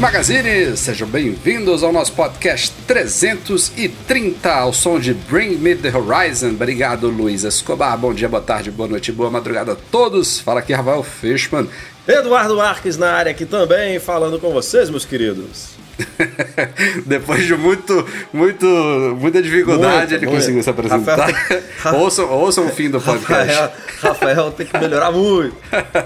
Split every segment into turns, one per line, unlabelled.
Magazine, sejam bem-vindos ao nosso podcast 330 ao som de Bring Me the Horizon. Obrigado, Luiz Escobar. Bom dia, boa tarde, boa noite, boa madrugada a todos. Fala aqui, Rafael Fishman.
Eduardo Marques na área aqui também, falando com vocês, meus queridos.
Depois de muito, muito, muita dificuldade, muito, ele muito. conseguiu se apresentar. Rafael... ouçam, ouçam o fim do podcast.
Rafael, Rafael tem que melhorar muito.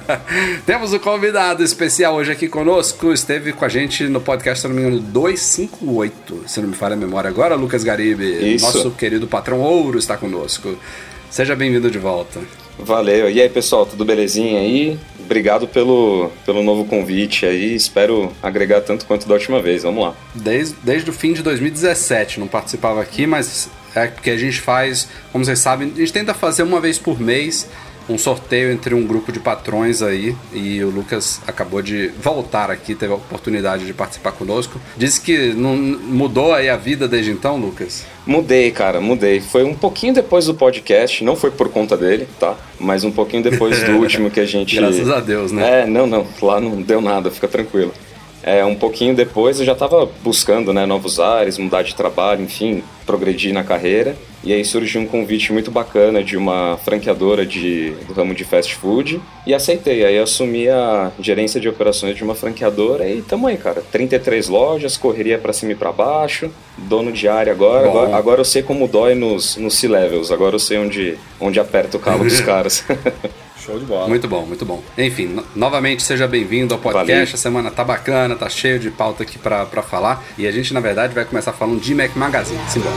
Temos um convidado especial hoje aqui conosco. Esteve com a gente no podcast, se não me engano, 258, se não me falha a memória agora, Lucas Garibe.
Isso.
Nosso querido patrão Ouro está conosco. Seja bem-vindo de volta.
Valeu. E aí, pessoal, tudo belezinha aí? Obrigado pelo, pelo novo convite aí. Espero agregar tanto quanto da última vez. Vamos lá.
Desde, desde o fim de 2017, não participava aqui, mas é porque a gente faz, como vocês sabem, a gente tenta fazer uma vez por mês um sorteio entre um grupo de patrões aí e o Lucas acabou de voltar aqui, teve a oportunidade de participar conosco. Disse que não mudou aí a vida desde então, Lucas?
Mudei, cara, mudei. Foi um pouquinho depois do podcast, não foi por conta dele, tá? Mas um pouquinho depois do último que a gente.
Graças a Deus, né?
É, não, não, lá não deu nada, fica tranquilo. É, um pouquinho depois eu já estava buscando né, novos ares, mudar de trabalho, enfim, progredir na carreira. E aí surgiu um convite muito bacana de uma franqueadora de, do ramo de fast food e aceitei. Aí assumi a gerência de operações de uma franqueadora e tamo aí, cara. 33 lojas, correria para cima e para baixo, dono de área agora, agora. Agora eu sei como dói nos, nos C-levels, agora eu sei onde, onde aperta o calo dos caras.
Show de bola.
Muito bom, muito bom. Enfim, no novamente seja bem-vindo ao podcast. Valeu. A semana tá bacana, tá cheio de pauta aqui pra, pra falar. E a gente, na verdade, vai começar falando de Mac Magazine. Simbora.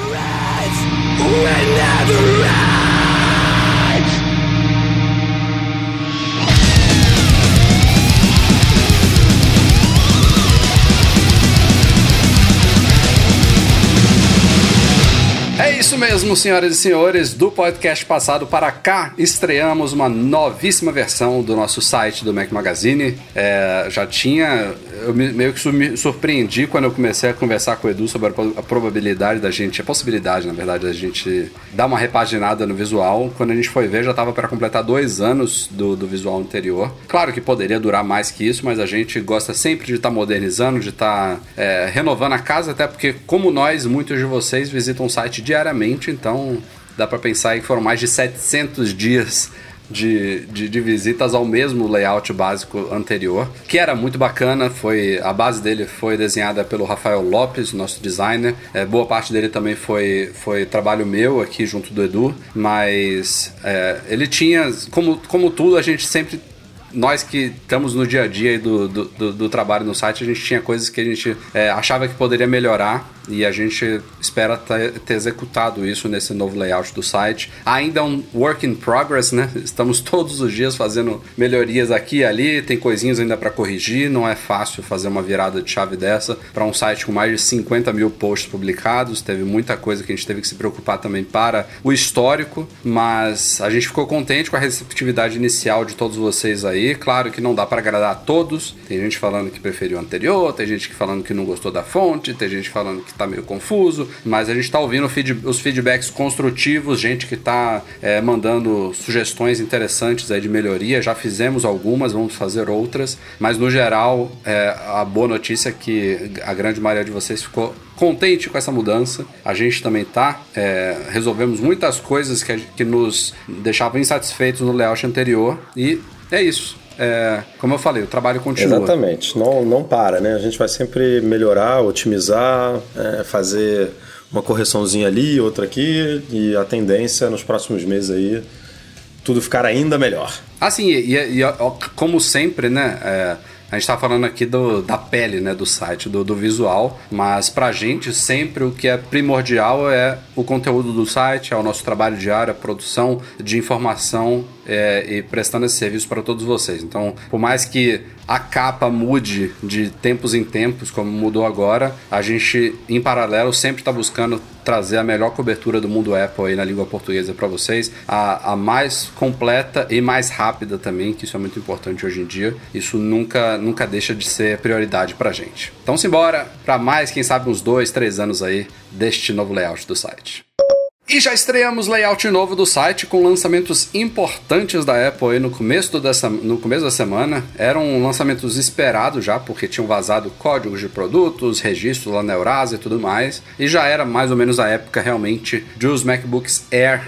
Isso mesmo, senhoras e senhores, do podcast passado para cá, estreamos uma novíssima versão do nosso site do Mac Magazine. É, já tinha. Eu meio que me surpreendi quando eu comecei a conversar com o Edu sobre a probabilidade da gente, a possibilidade, na verdade, da gente dar uma repaginada no visual. Quando a gente foi ver, já estava para completar dois anos do, do visual anterior. Claro que poderia durar mais que isso, mas a gente gosta sempre de estar tá modernizando, de estar tá, é, renovando a casa, até porque, como nós, muitos de vocês visitam o site diariamente então dá para pensar que foram mais de 700 dias de, de, de, visitas ao mesmo layout básico anterior, que era muito bacana. Foi a base dele foi desenhada pelo Rafael Lopes, nosso designer. É, boa parte dele também foi, foi trabalho meu aqui junto do Edu, mas é, ele tinha, como, como tudo, a gente sempre nós que estamos no dia a dia do, do, do, do, trabalho no site, a gente tinha coisas que a gente é, achava que poderia melhorar e a gente espera ter, executado isso nesse novo layout do site. Ainda é um work in progress, né? Estamos todos os dias fazendo melhorias aqui e ali, tem coisinhas ainda para corrigir. Não é fácil fazer uma virada de chave dessa para um site com mais de 50 mil posts publicados. Teve muita coisa que a gente teve que se preocupar também para o histórico, mas a gente ficou contente com a receptividade inicial de todos vocês aí. Claro que não dá para agradar a todos. Tem gente falando que preferiu o anterior, tem gente que falando que não gostou da fonte, tem gente falando que tá meio confuso, mas a gente tá ouvindo feed, os feedbacks construtivos, gente que tá é, mandando sugestões interessantes aí de melhoria. Já fizemos algumas, vamos fazer outras, mas no geral, é, a boa notícia é que a grande maioria de vocês ficou contente com essa mudança. A gente também tá. É, resolvemos muitas coisas que, que nos deixavam insatisfeitos no layout anterior e é isso é, como eu falei, o trabalho continua.
Exatamente, não, não para, né? A gente vai sempre melhorar, otimizar, é, fazer uma correçãozinha ali, outra aqui, e a tendência nos próximos meses aí tudo ficar ainda melhor.
Assim, e, e, e como sempre, né? É, A gente tá falando aqui do, da pele, né, do site, do, do visual, mas pra gente sempre o que é primordial é o conteúdo do site, é o nosso trabalho diário, a produção de informação é, e prestando esse serviço para todos vocês. Então, por mais que a capa mude de tempos em tempos, como mudou agora, a gente, em paralelo, sempre está buscando trazer a melhor cobertura do mundo Apple aí na língua portuguesa para vocês, a, a mais completa e mais rápida também, que isso é muito importante hoje em dia. Isso nunca, nunca deixa de ser prioridade para gente. Então, simbora para mais, quem sabe, uns dois, três anos aí deste novo layout do site. E já estreamos layout novo do site com lançamentos importantes da Apple aí no começo, dessa, no começo da semana. Eram lançamentos esperados já, porque tinham vazado códigos de produtos, registros lá na Eurasia e tudo mais. E já era mais ou menos a época realmente de os MacBooks Air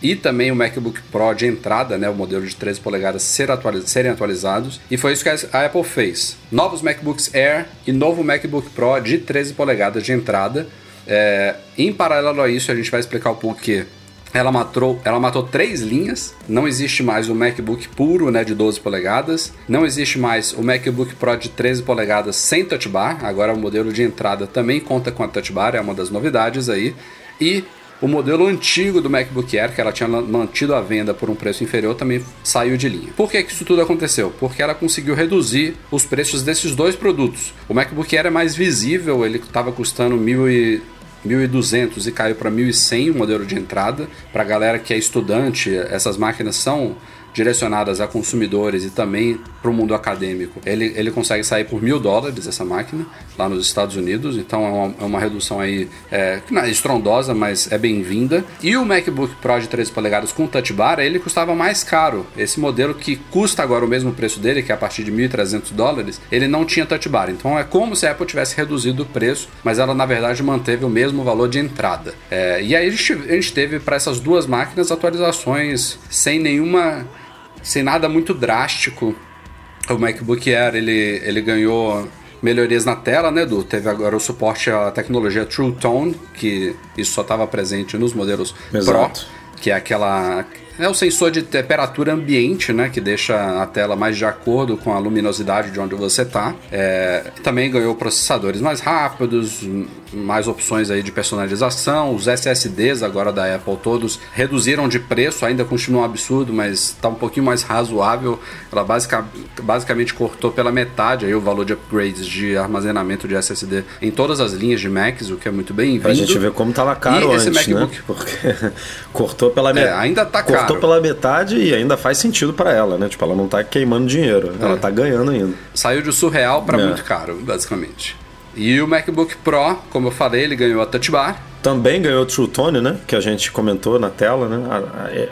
e também o MacBook Pro de entrada, né, o modelo de 13 polegadas ser atualiz serem atualizados. E foi isso que a Apple fez. Novos MacBooks Air e novo MacBook Pro de 13 polegadas de entrada é, em paralelo a isso, a gente vai explicar o porquê. Ela matou, ela matou três linhas. Não existe mais o MacBook puro, né, de 12 polegadas. Não existe mais o MacBook Pro de 13 polegadas sem touch bar. Agora o modelo de entrada também conta com a touch bar, é uma das novidades aí. E o modelo antigo do MacBook Air, que ela tinha mantido a venda por um preço inferior, também saiu de linha. Por que, que isso tudo aconteceu? Porque ela conseguiu reduzir os preços desses dois produtos. O MacBook Air é mais visível, ele estava custando mil e 1.200 e caiu para 1.100 o modelo de entrada. Para a galera que é estudante, essas máquinas são direcionadas a consumidores e também para o mundo acadêmico. Ele, ele consegue sair por mil dólares essa máquina lá nos Estados Unidos, então é uma, é uma redução aí é, é estrondosa, mas é bem-vinda. E o MacBook Pro de 13 polegadas com Touch Bar, ele custava mais caro. Esse modelo que custa agora o mesmo preço dele, que é a partir de 1.300 dólares, ele não tinha Touch Bar. Então é como se a Apple tivesse reduzido o preço, mas ela na verdade manteve o mesmo valor de entrada. É, e aí a gente, a gente teve para essas duas máquinas atualizações sem nenhuma sem nada muito drástico. O MacBook Air ele, ele ganhou melhorias na tela, né, Edu? Teve agora o suporte à tecnologia True Tone, que isso só estava presente nos modelos Exato. Pro, que é aquela é o sensor de temperatura ambiente, né? Que deixa a tela mais de acordo com a luminosidade de onde você está. É, também ganhou processadores mais rápidos, mais opções aí de personalização. Os SSDs agora da Apple todos reduziram de preço, ainda continua um absurdo, mas está um pouquinho mais razoável. Ela basic, basicamente cortou pela metade aí o valor de upgrades de armazenamento de SSD em todas as linhas de Macs, o que é muito bem-vindo.
Pra gente ver como estava caro e antes, MacBook... né? Porque cortou pela metade.
É, ainda tá caro
cortou pela metade e ainda faz sentido para ela, né? Tipo, ela não tá queimando dinheiro, é. ela tá ganhando ainda.
Saiu de surreal para é. muito caro, basicamente. E o MacBook Pro, como eu falei, ele ganhou a Touch Bar.
Também ganhou o True Tone, né? Que a gente comentou na tela, né?
É...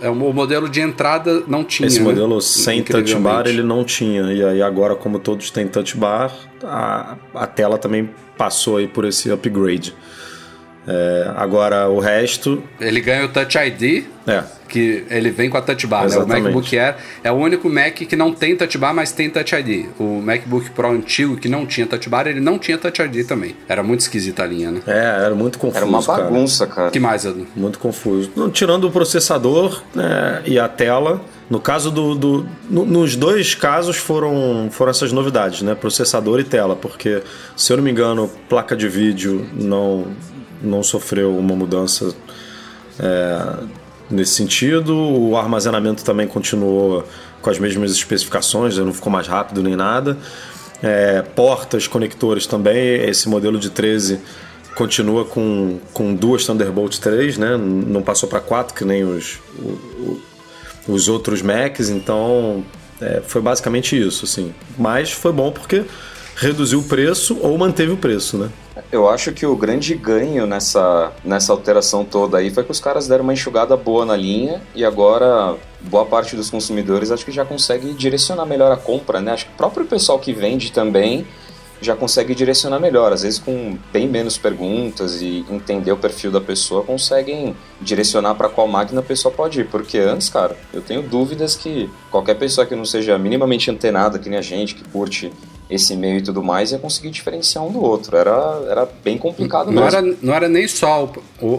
É, o modelo de entrada não tinha.
Esse modelo né? sem touch bar ele não tinha. E aí agora, como todos têm touch bar, a, a tela também passou aí por esse upgrade. É, agora o resto.
Ele ganha o Touch ID. É. Que ele vem com a Touch Bar. Né? O MacBook Air é o único Mac que não tem Touch Bar, mas tem Touch ID. O MacBook Pro antigo, que não tinha Touch Bar, ele não tinha Touch ID também. Era muito esquisita a linha, né?
É, era muito confuso.
Era uma bagunça, cara. cara.
que mais, Edu?
Muito confuso. tirando o processador né, e a tela. No caso do. do no, nos dois casos foram, foram essas novidades, né? Processador e tela, porque, se eu não me engano, placa de vídeo não, não sofreu uma mudança é, nesse sentido. O armazenamento também continuou com as mesmas especificações, não ficou mais rápido nem nada. É, portas, conectores também, esse modelo de 13 continua com, com duas Thunderbolt 3, né? não passou para quatro, que nem os, o, os outros Macs, então é, foi basicamente isso. Assim. Mas foi bom porque reduziu o preço ou manteve o preço, né?
Eu acho que o grande ganho nessa, nessa alteração toda aí foi que os caras deram uma enxugada boa na linha e agora boa parte dos consumidores acho que já consegue direcionar melhor a compra, né? Acho que o próprio pessoal que vende também já consegue direcionar melhor. Às vezes, com bem menos perguntas e entender o perfil da pessoa, conseguem direcionar para qual máquina a pessoa pode ir. Porque antes, cara, eu tenho dúvidas que qualquer pessoa que não seja minimamente antenada, que nem a gente, que curte esse meio e tudo mais, ia conseguir diferenciar um do outro. Era, era bem complicado
não
mesmo.
Era, não era nem só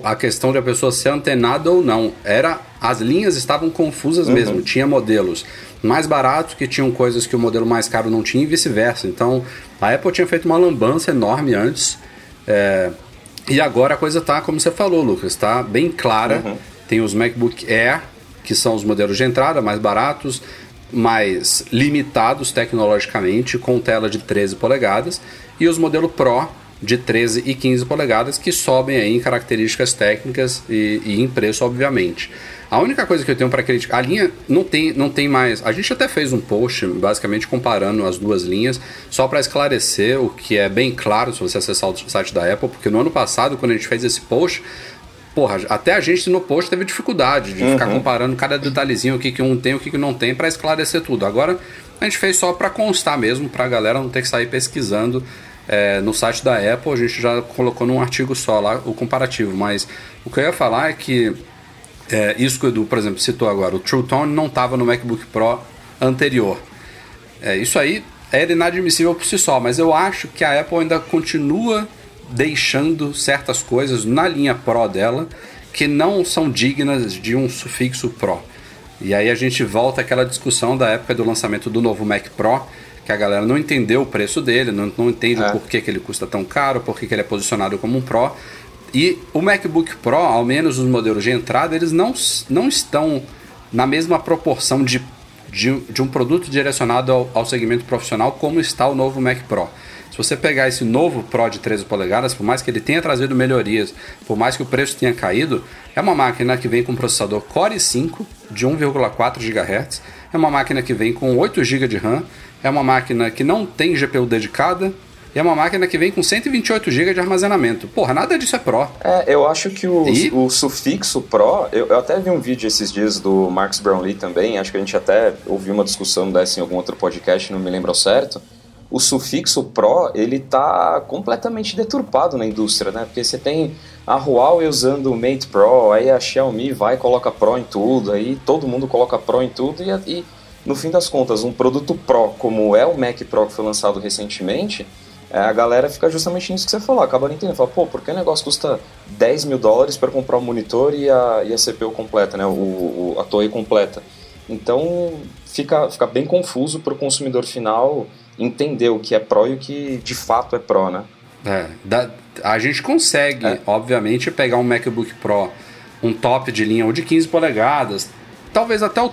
a questão de a pessoa ser antenada ou não. Era as linhas estavam confusas uhum. mesmo. Tinha modelos mais baratos que tinham coisas que o modelo mais caro não tinha e vice-versa. Então, a Apple tinha feito uma lambança enorme antes. É, e agora a coisa tá, como você falou, Lucas, está bem clara. Uhum. Tem os MacBook Air, que são os modelos de entrada mais baratos, mais limitados tecnologicamente, com tela de 13 polegadas, e os modelos Pro de 13 e 15 polegadas, que sobem aí em características técnicas e, e em preço, obviamente. A única coisa que eu tenho para criticar, a linha não tem, não tem mais. A gente até fez um post, basicamente comparando as duas linhas, só para esclarecer o que é bem claro se você acessar o site da Apple, porque no ano passado, quando a gente fez esse post, porra, até a gente no post teve dificuldade de uhum. ficar comparando cada detalhezinho, o que, que um tem, o que, que não tem, para esclarecer tudo. Agora a gente fez só para constar mesmo, para a galera não ter que sair pesquisando. É, no site da Apple a gente já colocou num artigo só lá o comparativo, mas o que eu ia falar é que é, isso que o Edu, por exemplo, citou agora, o True Tone não estava no MacBook Pro anterior. É, isso aí era inadmissível por si só, mas eu acho que a Apple ainda continua deixando certas coisas na linha Pro dela que não são dignas de um sufixo Pro. E aí a gente volta àquela discussão da época do lançamento do novo Mac Pro, que a galera não entendeu o preço dele, não, não entende é. por que, que ele custa tão caro, por que, que ele é posicionado como um Pro. E o MacBook Pro, ao menos os modelos de entrada, eles não, não estão na mesma proporção de, de, de um produto direcionado ao, ao segmento profissional como está o novo Mac Pro. Se você pegar esse novo Pro de 13 polegadas, por mais que ele tenha trazido melhorias, por mais que o preço tenha caído, é uma máquina que vem com processador Core i5 de 1,4 GHz, é uma máquina que vem com 8 GB de RAM, é uma máquina que não tem GPU dedicada, e é uma máquina que vem com 128 GB de armazenamento. Porra, nada disso é Pro.
É, eu acho que o, e... o sufixo Pro, eu, eu, até vi um vídeo esses dias do Marcus Brownlee também, acho que a gente até ouviu uma discussão dessa em algum outro podcast, não me lembro ao certo o sufixo Pro ele está completamente deturpado na indústria, né? Porque você tem a Huawei usando o Mate Pro, aí a Xiaomi vai e coloca Pro em tudo, aí todo mundo coloca Pro em tudo e, e no fim das contas um produto Pro como é o Mac Pro que foi lançado recentemente, é, a galera fica justamente nisso que você falou, acaba não entendendo, fala, pô, por que o negócio custa 10 mil dólares para comprar o monitor e a, e a CPU completa, né? O, o, a torre completa. Então fica, fica bem confuso para o consumidor final entender o que é Pro e o que de fato é Pro, né?
É, da, a gente consegue, é. obviamente, pegar um MacBook Pro, um top de linha ou de 15 polegadas, talvez até o,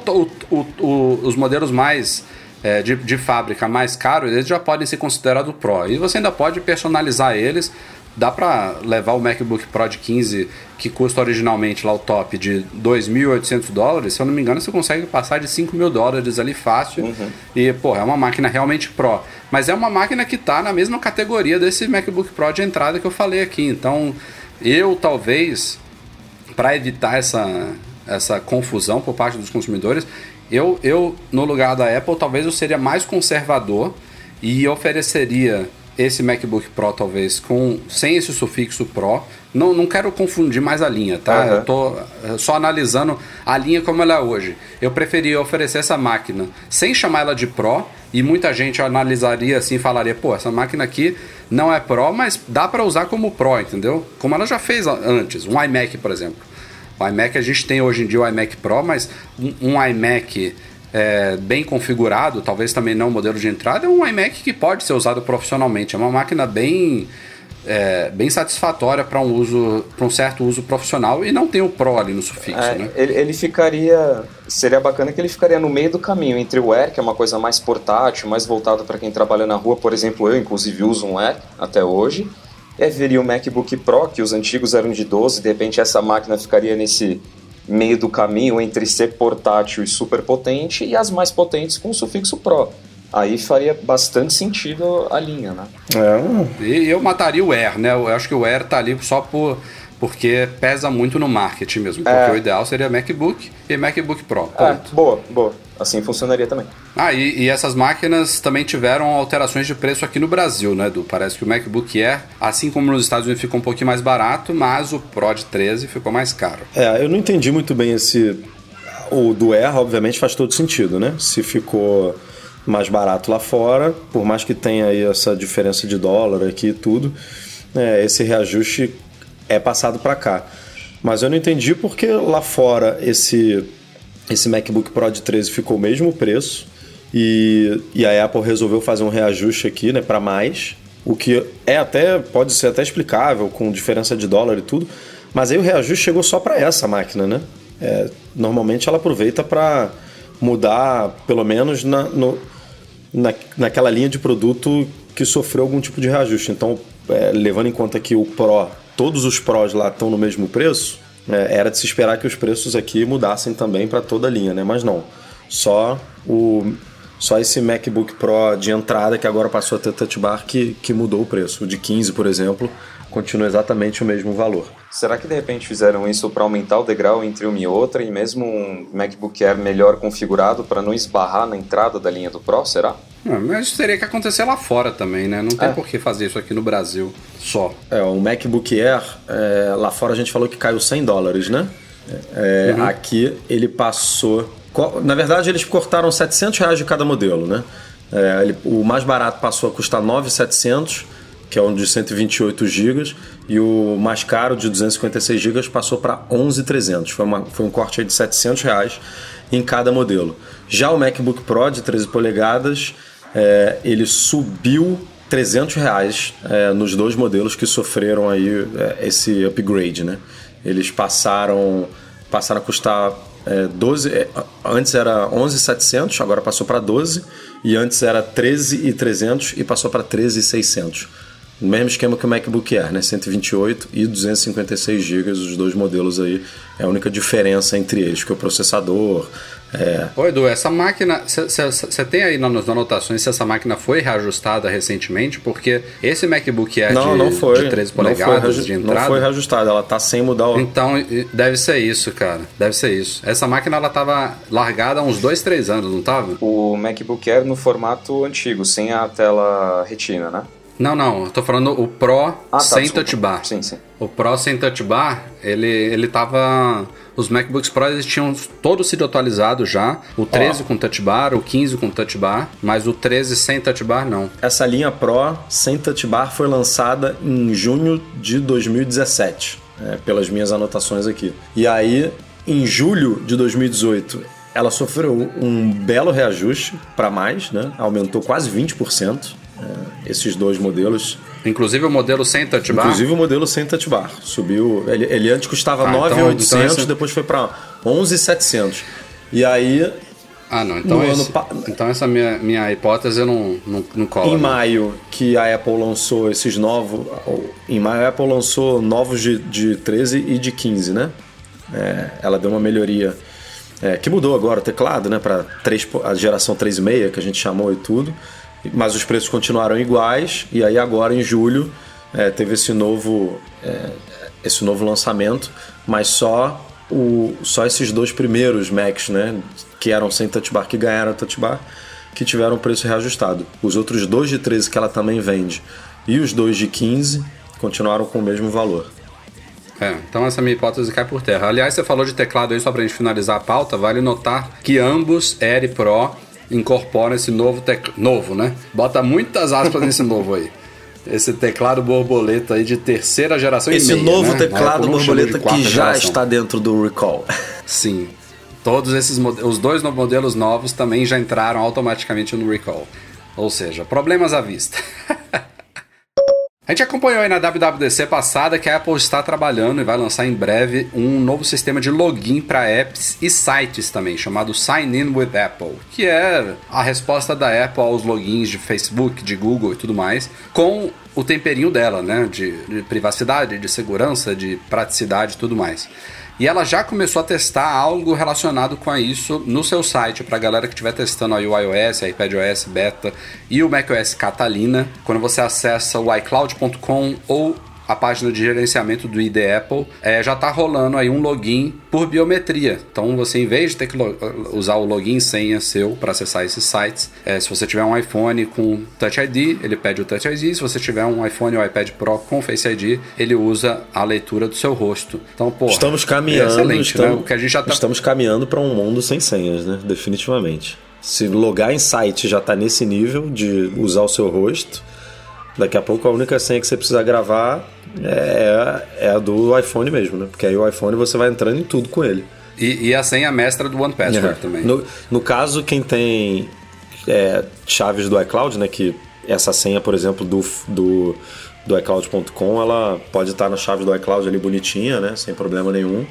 o, o, os modelos mais é, de, de fábrica mais caros, eles já podem ser considerados Pro. E você ainda pode personalizar eles dá para levar o MacBook Pro de 15, que custa originalmente lá o top de 2.800 dólares, se eu não me engano, você consegue passar de 5 mil dólares ali fácil. Uhum. E, pô, é uma máquina realmente Pro. Mas é uma máquina que está na mesma categoria desse MacBook Pro de entrada que eu falei aqui. Então, eu talvez, para evitar essa, essa confusão por parte dos consumidores, eu, eu, no lugar da Apple, talvez eu seria mais conservador e ofereceria esse MacBook Pro talvez com sem esse sufixo Pro. Não, não quero confundir mais a linha, tá? Uhum. Eu tô eh, só analisando a linha como ela é hoje. Eu preferia oferecer essa máquina sem chamar ela de Pro e muita gente analisaria assim e falaria: pô, essa máquina aqui não é Pro, mas dá para usar como Pro, entendeu? Como ela já fez antes, um iMac, por exemplo. O iMac a gente tem hoje em dia o iMac Pro, mas um, um iMac é, bem configurado, talvez também não o modelo de entrada, é um iMac que pode ser usado profissionalmente. É uma máquina bem, é, bem satisfatória para um uso, para um certo uso profissional e não tem o Pro ali no sufixo, é, né?
Ele, ele, ficaria, seria bacana que ele ficaria no meio do caminho entre o Air, que é uma coisa mais portátil, mais voltado para quem trabalha na rua, por exemplo, eu inclusive uso um Air até hoje. Aí viria o MacBook Pro, que os antigos eram de 12, de repente essa máquina ficaria nesse meio do caminho entre ser portátil e super potente e as mais potentes com o sufixo Pro. Aí faria bastante sentido a linha, né?
É. E eu mataria o Air, né? Eu acho que o Air tá ali só por porque pesa muito no marketing mesmo. Porque é. o ideal seria MacBook e MacBook Pro.
É, boa, boa. Assim funcionaria também.
Ah, e, e, essas máquinas também tiveram alterações de preço aqui no Brasil, né, Edu? Parece que o MacBook Air, assim como nos Estados Unidos, ficou um pouquinho mais barato, mas o Pro de 13 ficou mais caro.
É, eu não entendi muito bem esse. O do Air, obviamente, faz todo sentido, né? Se ficou mais barato lá fora, por mais que tenha aí essa diferença de dólar aqui e tudo, é, esse reajuste é passado para cá. Mas eu não entendi porque lá fora esse, esse MacBook Pro de 13 ficou o mesmo preço e, e a Apple resolveu fazer um reajuste aqui né, para mais, o que é até pode ser até explicável com diferença de dólar e tudo, mas aí o reajuste chegou só para essa máquina, né? É, normalmente ela aproveita para mudar, pelo menos na, no, na, naquela linha de produto que sofreu algum tipo de reajuste. Então, é, levando em conta que o Pro, todos os Pros lá estão no mesmo preço, é, era de se esperar que os preços aqui mudassem também para toda a linha, né? Mas não. Só o só esse MacBook Pro de entrada que agora passou a ter Touch Bar que, que mudou o preço. O de 15, por exemplo, continua exatamente o mesmo valor.
Será que de repente fizeram isso para aumentar o degrau entre uma e outra e mesmo um MacBook Air melhor configurado para não esbarrar na entrada da linha do Pro, será?
Não, mas isso teria que acontecer lá fora também, né? Não tem é. por que fazer isso aqui no Brasil só.
É, o MacBook Air, é, lá fora a gente falou que caiu 100 dólares, né? É, uhum. Aqui ele passou na verdade, eles cortaram 700 reais de cada modelo, né? É, ele, o mais barato passou a custar 9,700, que é um de 128 GB, e o mais caro, de 256 GB, passou para 11,300. Foi, foi um corte de 700 reais em cada modelo. Já o MacBook Pro de 13 polegadas, é, ele subiu 300 reais é, nos dois modelos que sofreram aí é, esse upgrade, né? Eles passaram, passaram a custar é, 12, é, antes era 11,700, agora passou para 12, e antes era 13,300 e passou para 13,600. O mesmo esquema que o MacBook Air, né? 128 e 256 GB, os dois modelos aí. É a única diferença entre eles, que é o processador. É...
Ô Edu, essa máquina, você tem aí nas anotações se essa máquina foi reajustada recentemente? Porque esse MacBook Air
não,
de,
não foi,
de 13 polegadas
não
de entrada...
Não foi reajustada, ela tá sem mudar o...
Então, deve ser isso, cara. Deve ser isso. Essa máquina, ela tava largada há uns 2, 3 anos, não tava?
O MacBook Air no formato antigo, sem a tela retina, né?
Não, não, eu tô falando o Pro ah, tá, sem desculpa. touch bar.
Sim, sim.
O Pro sem touch bar, ele, ele tava. Os MacBooks Pro eles tinham todos sido atualizados já. O 13 oh. com touch bar, o 15 com touch bar, mas o 13 sem touch bar não.
Essa linha Pro sem touch bar foi lançada em junho de 2017, é, pelas minhas anotações aqui. E aí, em julho de 2018, ela sofreu um belo reajuste para mais, né? Aumentou quase 20% é, esses dois modelos.
Inclusive o modelo sem touch bar?
Inclusive o modelo sem touch bar. Subiu. Ele, ele antes custava ah, 9,800, então, então depois foi para 11,700. E aí.
Ah, não. Então, esse, ano... então essa minha, minha hipótese não, não, não cola.
Em
não.
maio, que a Apple lançou esses novos. Em maio, a Apple lançou novos de, de 13 e de 15, né? É, ela deu uma melhoria. É, que mudou agora o teclado, né? Para a geração 3.6, que a gente chamou e tudo mas os preços continuaram iguais. E aí agora em julho é, teve esse novo, é, esse novo lançamento, mas só, o, só esses dois primeiros Macs, né, que eram sem touch bar, que ganharam touch bar, que tiveram preço reajustado. Os outros dois de 13 que ela também vende e os dois de 15 continuaram com o mesmo valor.
É, então essa minha hipótese cai por terra. Aliás, você falou de teclado aí, só pra gente finalizar a pauta, vale notar que ambos Air Pro incorpora esse novo teclado. Novo, né? Bota muitas aspas nesse novo aí. Esse teclado borboleta aí de terceira geração
Esse
meia,
novo
né?
teclado borboleta que já geração. está dentro do Recall.
Sim. Todos esses os dois modelos novos também já entraram automaticamente no Recall. Ou seja, problemas à vista. A gente acompanhou aí na WWDC passada que a Apple está trabalhando e vai lançar em breve um novo sistema de login para apps e sites também, chamado Sign In with Apple, que é a resposta da Apple aos logins de Facebook, de Google e tudo mais, com o temperinho dela, né? De, de privacidade, de segurança, de praticidade e tudo mais. E ela já começou a testar algo relacionado com isso no seu site, para a galera que estiver testando aí o iOS, iPadOS Beta e o macOS Catalina. Quando você acessa o iCloud.com ou a página de gerenciamento do ID Apple, é, já está rolando aí um login por biometria. Então você, em vez de ter que usar o login e senha seu para acessar esses sites, é, se você tiver um iPhone com Touch ID, ele pede o Touch ID. Se você tiver um iPhone ou iPad Pro com Face ID, ele usa a leitura do seu rosto. Então, pô,
estamos caminhando, é estamos, né? que a gente já tá... estamos caminhando para um mundo sem senhas, né? Definitivamente. Se logar em site já está nesse nível de usar o seu rosto, Daqui a pouco a única senha que você precisa gravar é, é a do iPhone mesmo, né? Porque aí o iPhone você vai entrando em tudo com ele.
E, e a senha mestra do One Password
É.
também.
No, no caso, quem tem é, chaves do iCloud, né? Que essa senha, por exemplo, do, do, do iCloud.com, ela pode estar na chave do iCloud ali bonitinha, né? Sem problema nenhum.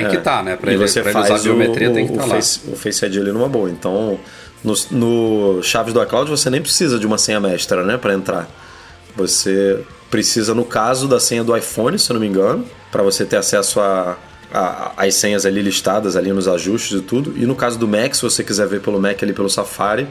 Tem que estar, né? Pra
e
ele,
você
pra ele usar
faz
a biometria,
o,
tem que
o,
estar lá.
face, o Face ID ali numa boa. Então, no, no Chaves do iCloud, você nem precisa de uma senha mestra, né? Para entrar. Você precisa, no caso da senha do iPhone, se eu não me engano, para você ter acesso a, a- as senhas ali listadas ali nos ajustes e tudo. E no caso do Mac, se você quiser ver pelo Mac ali pelo Safari,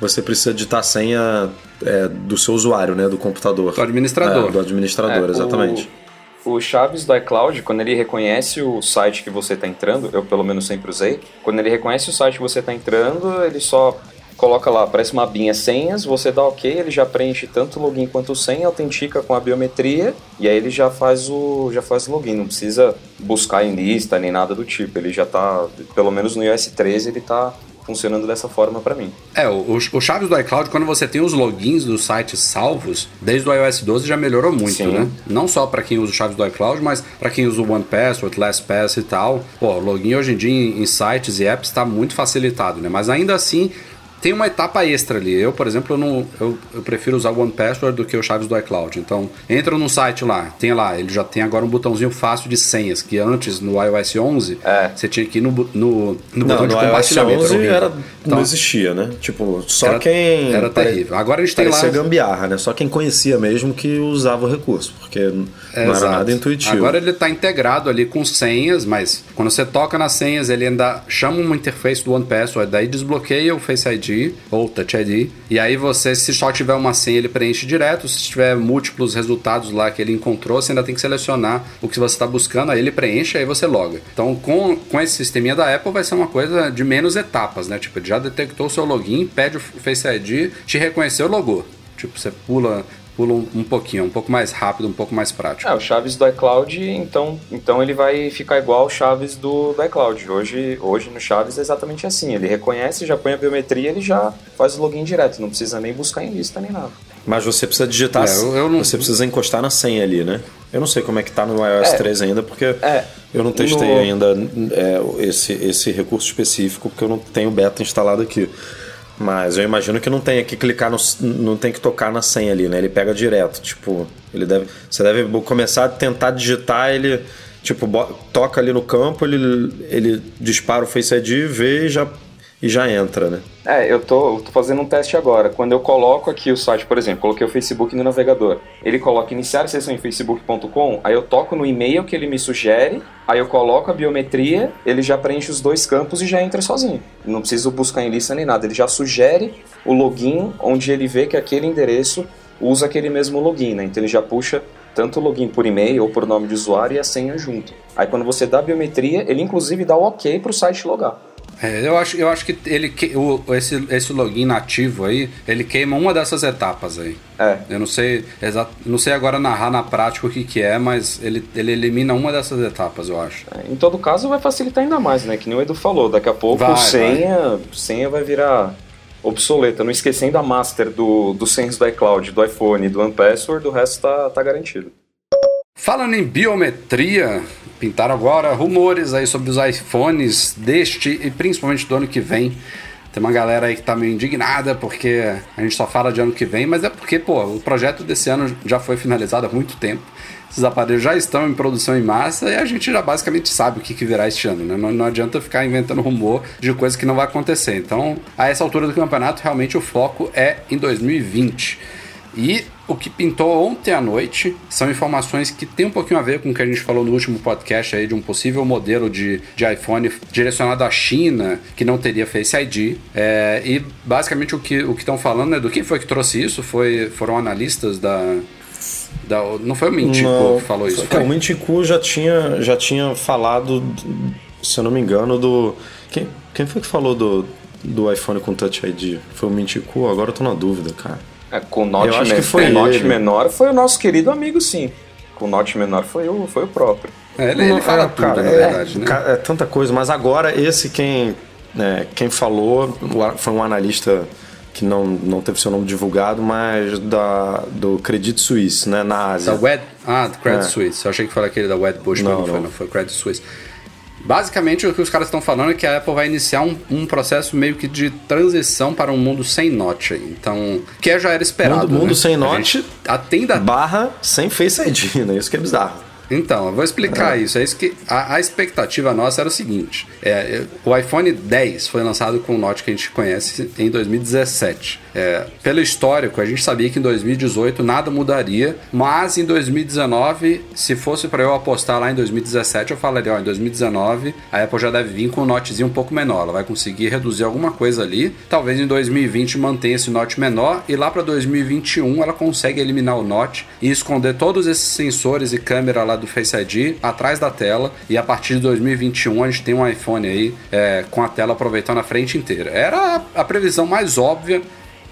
você precisa digitar a senha é, do seu usuário, né? Do computador.
Do administrador.
É, do administrador,
É,
exatamente.
O, o Chaves do iCloud, quando ele reconhece o site que você está entrando, eu pelo menos sempre usei, quando ele reconhece o site que você está entrando, ele só coloca lá, aparece uma abinha senhas, você dá ok, ele já preenche tanto o login quanto o senha, autentica com a biometria e aí ele já faz o já faz o login, não precisa buscar em lista nem nada do tipo, ele já tá, pelo menos no iOS 13 ele tá funcionando dessa forma para mim.
É, o, o Chaves do iCloud, quando você tem os logins dos sites salvos, desde o iOS 12 já melhorou muito,
Sim.
né? Não só para quem usa o Chaves do iCloud, mas para quem usa o OnePassword, LastPass e tal. Pô, o login hoje em dia em, em sites e apps está muito facilitado, né? Mas ainda assim, tem uma etapa extra ali. Eu, por exemplo, eu, não, eu, eu prefiro usar o OnePassword do que o Chaves do iCloud. Então, entra num site lá, tem lá, ele já tem agora um botãozinho fácil de senhas, que antes no iOS 11,
É.
você tinha que ir no, no, no
Não,
botão de
no iOS
compartilhamento.
11
horrível.
era,
Então,
não existia, né? Tipo, só
Era-
quem...
era terrível. Agora a gente tem lá-
gambiarra, né? Só quem conhecia mesmo que usava o recurso, porque não era
Exato.
nada intuitivo.
Agora ele está integrado ali com senhas, mas quando você toca nas senhas, ele ainda chama uma interface do OnePassword, daí desbloqueia o Face ID ou Touch ID, e aí você, se só tiver uma senha, ele preenche direto, se tiver múltiplos resultados lá que ele encontrou, você ainda tem que selecionar o que você está buscando, aí ele preenche, aí você loga. Então, com, com esse sisteminha da Apple, vai ser uma coisa de menos etapas, né? Tipo, já detectou o seu login, pede o Face ID, te reconheceu, logou. Tipo, você pula, pula um, um pouquinho, um pouco mais rápido, um pouco mais prático.
É, o Chaves do iCloud, então, então ele vai ficar igual o Chaves do, do iCloud. Hoje, hoje no Chaves é exatamente assim. Ele reconhece, já põe a biometria, ele já faz o login direto. Não precisa nem buscar em lista nem nada.
Mas você precisa digitar,
É, eu- eu não-
você precisa encostar na senha ali, né? Eu não sei como é que tá no iOS
É.
13 ainda, porque
É.
eu não testei
No-
ainda é, esse, esse recurso específico, porque eu não tenho beta instalado aqui. Mas eu imagino que não tenha que clicar no. não tem que tocar na senha ali, né? Ele pega direto. Tipo, ele deve. Você deve começar a tentar digitar ele. Tipo, toca ali no campo, ele, ele dispara o Face ID, vê e já, e já entra, né?
É, eu tô, eu tô fazendo um teste agora. Quando eu coloco aqui o site, por exemplo, coloquei o Facebook no navegador. Ele coloca iniciar sessão em facebook.com, aí eu toco no e-mail que ele me sugere, aí eu coloco a biometria, ele já preenche os dois campos e já entra sozinho. Não preciso buscar em lista nem nada. Ele já sugere o login onde ele vê que aquele endereço usa aquele mesmo login, né? Então ele já puxa tanto o login por e-mail ou por nome de usuário e a senha junto. Aí quando você dá a biometria, ele inclusive dá o ok pro site logar.
É, eu acho, eu acho que ele que- o, esse, esse login nativo aí, ele queima uma dessas etapas aí.
É,
Eu não sei não sei agora narrar na prática o que, que é, mas ele, ele elimina uma dessas etapas, eu acho.
Em todo caso, vai facilitar ainda mais, né? Que nem o Edu falou. Daqui a pouco,
Vai,
senha, senha vai virar obsoleta. Não esquecendo a master do, do senhas do iCloud, do iPhone do OnePassword, o resto tá, tá garantido.
Falando em biometria, pintaram agora rumores aí sobre os iPhones deste e principalmente do ano que vem. Tem uma galera aí que tá meio indignada porque a gente só fala de ano que vem, mas é porque, pô, o projeto desse ano já foi finalizado há muito tempo. Esses aparelhos já estão em produção em massa e a gente já basicamente sabe o que, que virá este ano, né? Não, não adianta ficar inventando rumor de coisa que não vai acontecer. Então, a essa altura do campeonato, realmente o foco é em 2020. E o que pintou ontem à noite são informações que tem um pouquinho a ver com o que a gente falou no último podcast aí de um possível modelo de, de iPhone direcionado à China que não teria Face ID. É, e basicamente o que o estão falando é do que foi que trouxe isso? Foi, foram analistas da. da não foi o Mintico
Não,
que falou isso? Foi?
o Mintico já tinha, já tinha falado, se eu não me engano, do. Quem, quem foi que falou do, do iPhone com Touch ID? Foi o Mintico? Agora eu tô na dúvida, cara.
É, com o Note,
Eu acho
men-
que foi
o Note menor foi o nosso querido amigo, sim. Com o Note menor foi o, foi o próprio.
É, ele, ele fala
é,
tudo,
cara,
na
é,
verdade, né?
ca- É tanta coisa, mas agora esse quem, né, quem falou foi um analista que não, não teve seu nome divulgado, mas da, do Credit Suisse, né, na Ásia.
Da Wed, ah, do Credit é. Suisse. Eu achei que foi aquele da Wedbush, não, mas não, não foi, não foi Credit Suisse. Basicamente, o que os caras estão falando é que a Apple vai iniciar um, um, processo meio que de transição para um mundo sem Note. Então, que já era esperado.
Mundo, mundo
né?
sem Note, atenda... barra sem Face ID, né? Isso que é bizarro.
Então, eu vou explicar é. isso. É isso que a, a, expectativa nossa era o seguinte: é, o iPhone 10 foi lançado com o Note que a gente conhece em 2017. É, pelo histórico, a gente sabia que em 2018 nada mudaria, mas em 2019, se fosse para eu apostar lá em 2017, eu falaria: ó, em 2019 a Apple já deve vir com um Notezinho um pouco menor. Ela vai conseguir reduzir alguma coisa ali. Talvez em 2020 mantenha esse Note menor e lá para 2021 ela consegue eliminar o Note e esconder todos esses sensores e câmera lá do Face ID atrás da tela e a partir de 2021 a gente tem um iPhone aí é, com a tela aproveitando a frente inteira. Era a, a previsão mais óbvia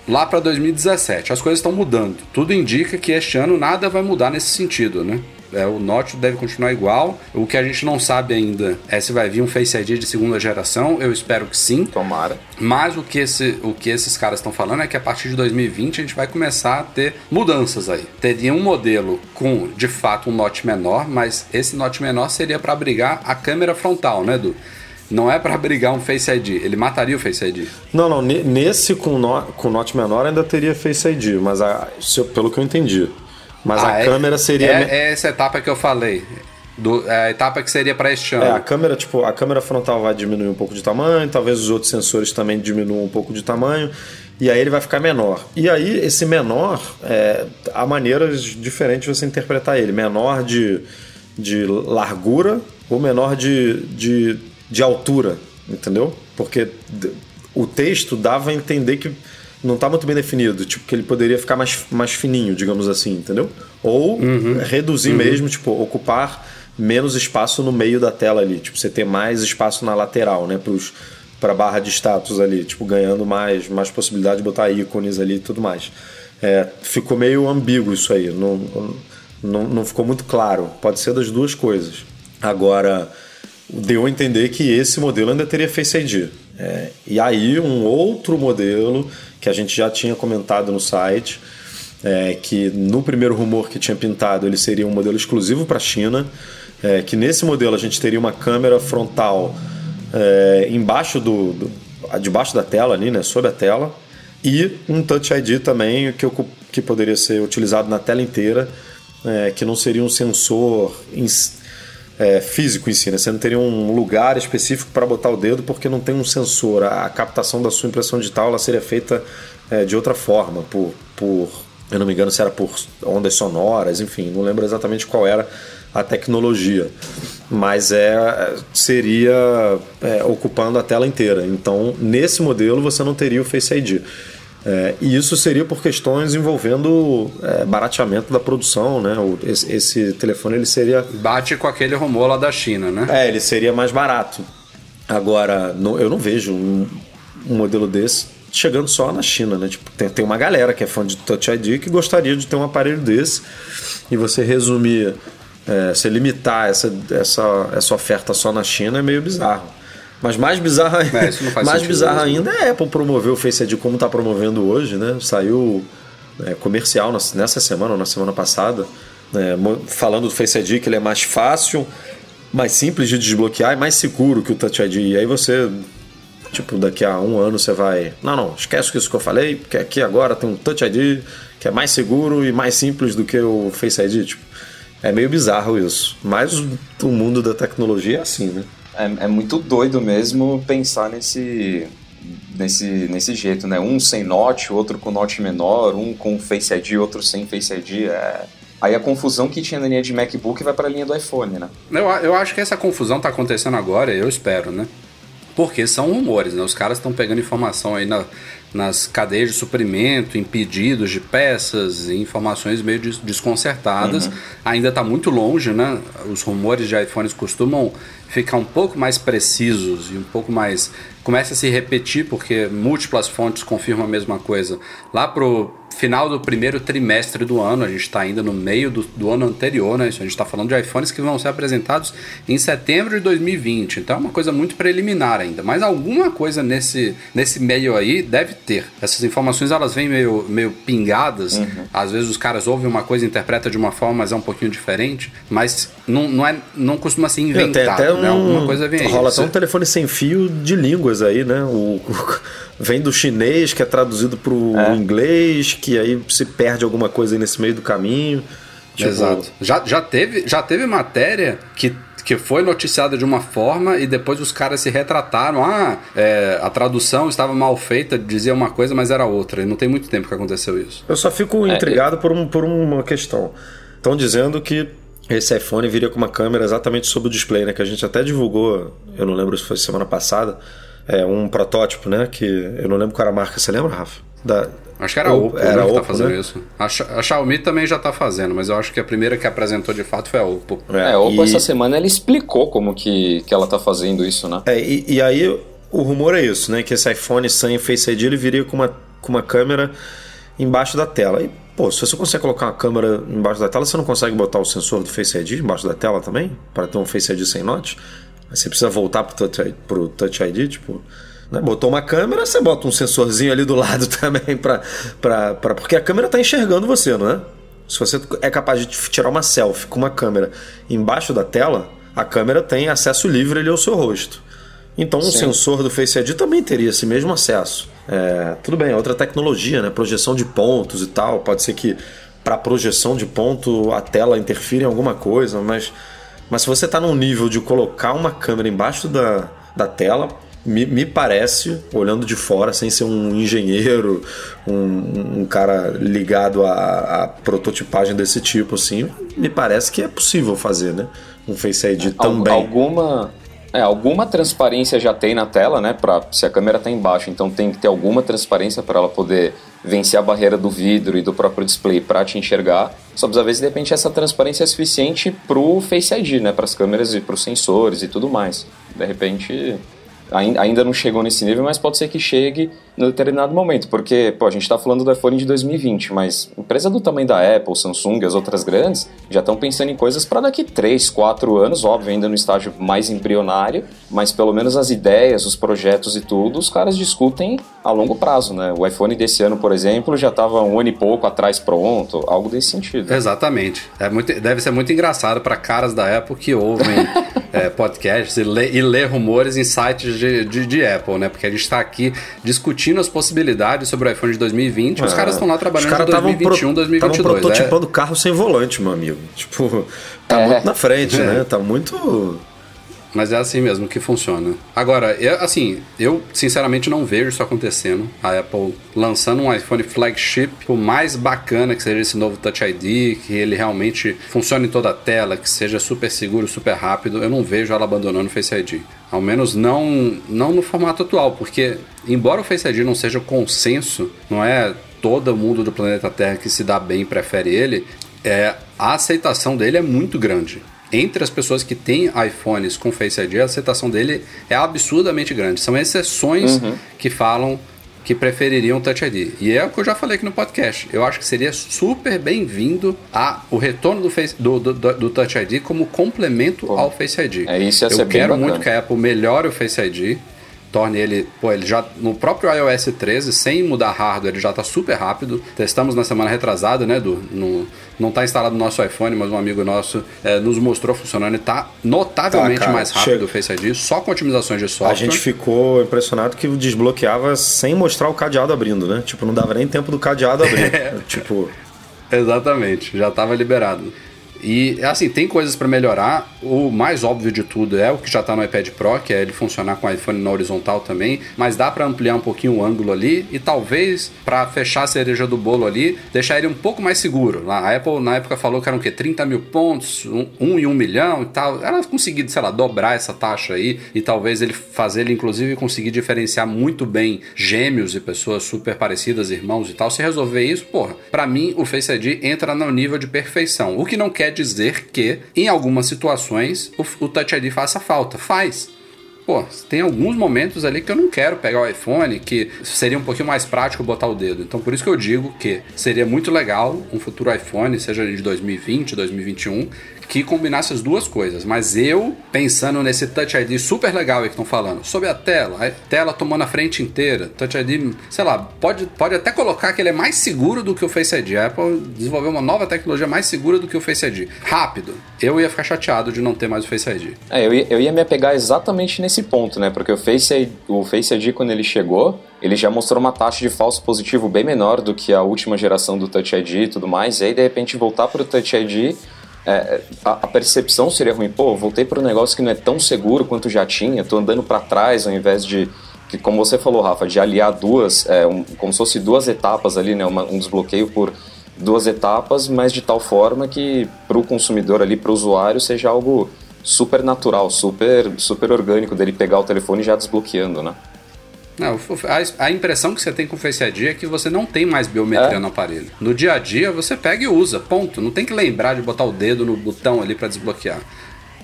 lá para 2017. As coisas estão mudando. Tudo indica que este ano nada vai mudar nesse sentido, né? É, o Note deve continuar igual. O que a gente não sabe ainda é se vai vir um Face ID de segunda geração. Eu espero que sim.
Tomara.
Mas o que, esse, o que esses caras estão falando é que a partir de 2020 a gente vai começar a ter mudanças aí. Teria um modelo com, de fato, um Note menor, mas esse Note menor seria para abrigar a câmera frontal, né, Edu? Não é para brigar um Face ID, ele mataria o Face ID.
Não, não, nesse com, no, com Note menor ainda teria Face ID, mas a, pelo que eu entendi. Mas ah, a é, câmera seria.
É, é, essa etapa que eu falei. Do, é a etapa que seria para este ano.
É, a câmera, tipo, a câmera frontal vai diminuir um pouco de tamanho, talvez os outros sensores também diminuam um pouco de tamanho, e aí ele vai ficar menor. E aí, esse menor, é, há maneiras diferentes de você interpretar ele. Menor de, de largura ou menor de, de, de altura, entendeu? Porque o texto dava a entender que não está muito bem definido, tipo, que ele poderia ficar mais, mais fininho, digamos assim, entendeu? Ou uhum. reduzir uhum. mesmo, tipo, ocupar menos espaço no meio da tela ali, tipo, você ter mais espaço na lateral, né, para barra de status ali, tipo, ganhando mais, mais possibilidade de botar ícones ali e tudo mais. É, ficou meio ambíguo isso aí, não, não, não ficou muito claro. Pode ser das duas coisas. Agora, deu a entender que esse modelo ainda teria Face ID. É, e aí, um outro modelo que a gente já tinha comentado no site, é, que no primeiro rumor que tinha pintado ele seria um modelo exclusivo para a China, é, que nesse modelo a gente teria uma câmera frontal é, embaixo do, do, debaixo da tela ali, né, sob a tela, e um Touch ID também que, que poderia ser utilizado na tela inteira, é, que não seria um sensor é, físico em si, né? Você não teria um lugar específico para botar o dedo porque não tem um sensor. A, captação da sua impressão digital ela seria feita é, de outra forma, por, por, eu não me engano se era por ondas sonoras, enfim, não lembro exatamente qual era a tecnologia, mas é seria é, ocupando a tela inteira. Então, nesse modelo você não teria o Face ID. É, e isso seria por questões envolvendo é, barateamento da produção, né? Esse, esse, telefone ele seria.
Bate com aquele rumor lá da China, né?
É, ele seria mais barato. Agora, não, eu não vejo um, um, modelo desse chegando só na China, né? Tipo, tem, tem uma galera que é fã de Touch ID que gostaria de ter um aparelho desse. E você resumir, é, você limitar essa, essa, essa oferta só na China é meio bizarro. Mas mais bizarro, é, mais bizarro ainda é a Apple promover o Face ID como está promovendo hoje, né? Saiu é, comercial nessa semana ou na semana passada, é, falando do Face ID que ele é mais fácil, mais simples de desbloquear e mais seguro que o Touch ID. E aí você, tipo, daqui a um ano você vai. Não, não, esquece isso que eu falei, porque aqui agora tem um Touch ID que é mais seguro e mais simples do que o Face ID. Tipo, é meio bizarro isso. Mas o mundo da tecnologia é assim, né?
É, é muito doido mesmo pensar nesse, nesse, nesse jeito, né? Um sem note, outro com note menor, um com Face ID, outro sem Face ID. É... Aí a confusão que tinha na linha de MacBook vai para a linha do iPhone, né?
Eu, eu acho que essa confusão tá acontecendo agora, eu espero, né? Porque são rumores, né? Os caras estão pegando informação aí na, nas cadeias de suprimento, em pedidos de peças, informações meio desconcertadas. Uhum. Ainda está muito longe, né? Os rumores de iPhones costumam ficar um pouco mais precisos e um pouco mais comece a se repetir, porque múltiplas fontes confirmam a mesma coisa. Lá pro final do primeiro trimestre do ano, a gente está ainda no meio do, do, ano anterior, né? a gente está falando de iPhones que vão ser apresentados em setembro de 2020, então é uma coisa muito preliminar ainda, mas alguma coisa nesse, nesse meio aí deve ter. Essas informações elas vêm meio, meio pingadas, uhum. às vezes os caras ouvem uma coisa, interpretam de uma forma, mas é um pouquinho diferente, mas não, não, é, não costuma ser inventado, até
né? Alguma coisa vem aí. Rola até um telefone sem fio de línguas aí, né? O, vem do chinês, que é traduzido para o é. inglês, que aí se perde alguma coisa aí nesse meio do caminho.
Tipo... Exato. Já, já, teve, já teve matéria que que foi noticiada de uma forma e depois os caras se retrataram. Ah, é, a tradução estava mal feita, dizia uma coisa, mas era outra. E não tem muito tempo que aconteceu isso.
Eu só fico é, intrigado por, um, por uma questão. Estão dizendo que esse iPhone viria com uma câmera exatamente sobre o display, né? Que a gente até divulgou, eu não lembro se foi semana passada, é, um protótipo, né? Que eu não lembro qual era a marca, você lembra, Rafa?
Da... Acho que era a Oppo, era né, Oppo, que tá fazendo né? isso. A, a, Xiaomi também já tá fazendo, mas eu acho que a primeira que apresentou de fato foi a Oppo.
É, a Oppo e... essa semana ela explicou como que, que ela tá fazendo isso, né?
É, e, e aí o rumor é isso, né? Que esse iPhone sem Face ID ele viria com uma, com uma câmera embaixo da tela. E, pô, se você consegue colocar uma câmera embaixo da tela, você não consegue botar o sensor do Face ID embaixo da tela também? Para ter um Face ID sem note? Aí você precisa voltar pro Touch, pro Touch ID, tipo... Né? Botou uma câmera, você bota um sensorzinho ali do lado também, pra, pra, pra, porque a câmera está enxergando você, não é? Se você é capaz de tirar uma selfie com uma câmera embaixo da tela, a câmera tem acesso livre ali ao seu rosto. Então, Sim. um sensor do Face ID também teria esse mesmo acesso. É, tudo bem, é outra tecnologia, né? Projeção de pontos e tal. Pode ser que para projeção de ponto a tela interfira em alguma coisa, mas, mas se você está num nível de colocar uma câmera embaixo da, da tela, me, me, parece, olhando de fora, sem ser um engenheiro, um, um cara ligado à, à, prototipagem desse tipo, assim, me parece que é possível fazer, né? Um Face ID também.
Alguma, é, alguma transparência já tem na tela, né? Pra, se a câmera está embaixo, então tem que ter alguma transparência para ela poder vencer a barreira do vidro e do próprio display para te enxergar. Só precisa ver se de repente essa transparência é suficiente para o Face ID, né? Para as câmeras e para os sensores e tudo mais. De repente ainda não chegou nesse nível, mas pode ser que chegue em determinado momento, porque pô, a gente está falando do iPhone de 2020, mas empresa do tamanho da Apple, Samsung e as outras grandes já estão pensando em coisas para daqui 3, 4 anos, óbvio, ainda no estágio mais embrionário, mas pelo menos as ideias, os projetos e tudo, os caras discutem a longo prazo, né? O iPhone desse ano, por exemplo, já estava um ano e pouco atrás pronto, algo desse sentido.
Exatamente. É muito, deve ser muito engraçado para caras da Apple que ouvem é, podcasts e lê, e lê rumores em sites de, de, de Apple, né? Porque a gente está aqui discutindo as possibilidades sobre o iPhone de 2020 é. os caras estão lá trabalhando em 2021, pro, 2022. Estavam
prototipando é. carro sem volante, meu amigo. Tipo, tá é. muito na frente, é. né? Tá muito
mas é assim mesmo que funciona. Agora, eu, assim, eu sinceramente não vejo isso acontecendo. A Apple lançando um iPhone flagship, o mais bacana que seja esse novo Touch ID, que ele realmente funcione em toda a tela, que seja super seguro, super rápido, eu não vejo ela abandonando o Face ID. Ao menos não, não no formato atual, porque embora o Face ID não seja o consenso, não é todo mundo do planeta Terra que se dá bem e prefere ele, é, a aceitação dele é muito grande entre as pessoas que têm iPhones com Face ID, a aceitação dele é absurdamente grande. São exceções uhum. que falam que prefeririam o Touch ID. E é o que eu já falei aqui no podcast. Eu acho que seria super bem-vindo a o retorno do, face, do, do, do, Touch ID como complemento Pô, ao Face ID.
É isso,
eu quero muito que a Apple melhore o Face ID torne ele, pô, ele já no próprio iOS 13, sem mudar hardware, ele já está super rápido. Testamos na semana retrasada, né, do no, não está instalado no nosso iPhone, mas um amigo nosso é, nos mostrou funcionando e está notavelmente tá, mais rápido o Face ID, só com otimizações de software.
A gente ficou impressionado que desbloqueava sem mostrar o cadeado abrindo, né? Tipo, não dava nem tempo do cadeado abrir. Tipo,
Exatamente, já estava liberado. E assim, tem coisas para melhorar. O mais óbvio de tudo é o que já está no iPad Pro, que é ele funcionar com o iPhone na horizontal também, mas dá para ampliar um pouquinho o ângulo ali e talvez para fechar a cereja do bolo ali, deixar ele um pouco mais seguro. A Apple na época falou que eram o quê? 30 mil pontos, um, um e um milhão e tal. Ela conseguiu, sei lá, dobrar essa taxa aí e talvez ele fazer ele inclusive conseguir diferenciar muito bem gêmeos e pessoas super parecidas, irmãos e tal. Se resolver isso, porra, para mim o Face ID entra no nível de perfeição. O que não quer dizer que, em algumas situações, o, o Touch ID faça falta. Faz. pô, tem alguns momentos ali que eu não quero pegar o iPhone, que seria um pouquinho mais prático botar o dedo. Então por isso que eu digo que seria muito legal um futuro iPhone, seja de 2020, 2021, que combinasse as duas coisas. Mas eu, pensando nesse Touch ID super legal aí que estão falando, sobre a tela, a tela tomando a frente inteira, Touch ID, sei lá, pode, pode até colocar que ele é mais seguro do que o Face ID. A Apple desenvolveu uma nova tecnologia mais segura do que o Face ID. Rápido. Eu ia ficar chateado de não ter mais o Face ID.
É, eu ia, eu ia me apegar exatamente nesse ponto, né? Porque o Face, o Face ID, quando ele chegou, ele já mostrou uma taxa de falso positivo bem menor do que a última geração do Touch ID e tudo mais. E aí, de repente, voltar para o Touch ID é, a, a, percepção seria ruim. Pô, voltei para um negócio que não é tão seguro quanto já tinha, tô andando para trás ao invés de, que, como você falou, Rafa, de aliar duas, é, um, como se fosse duas etapas ali, né, uma, um desbloqueio por duas etapas, mas de tal forma que para o consumidor ali, para o usuário, seja algo super natural, super, super orgânico dele pegar o telefone já desbloqueando, né?
Não, a, impressão que você tem com o Face ID é que você não tem mais biometria é. no aparelho. No dia a dia você pega e usa, ponto. Não tem que lembrar de botar o dedo no botão ali para desbloquear.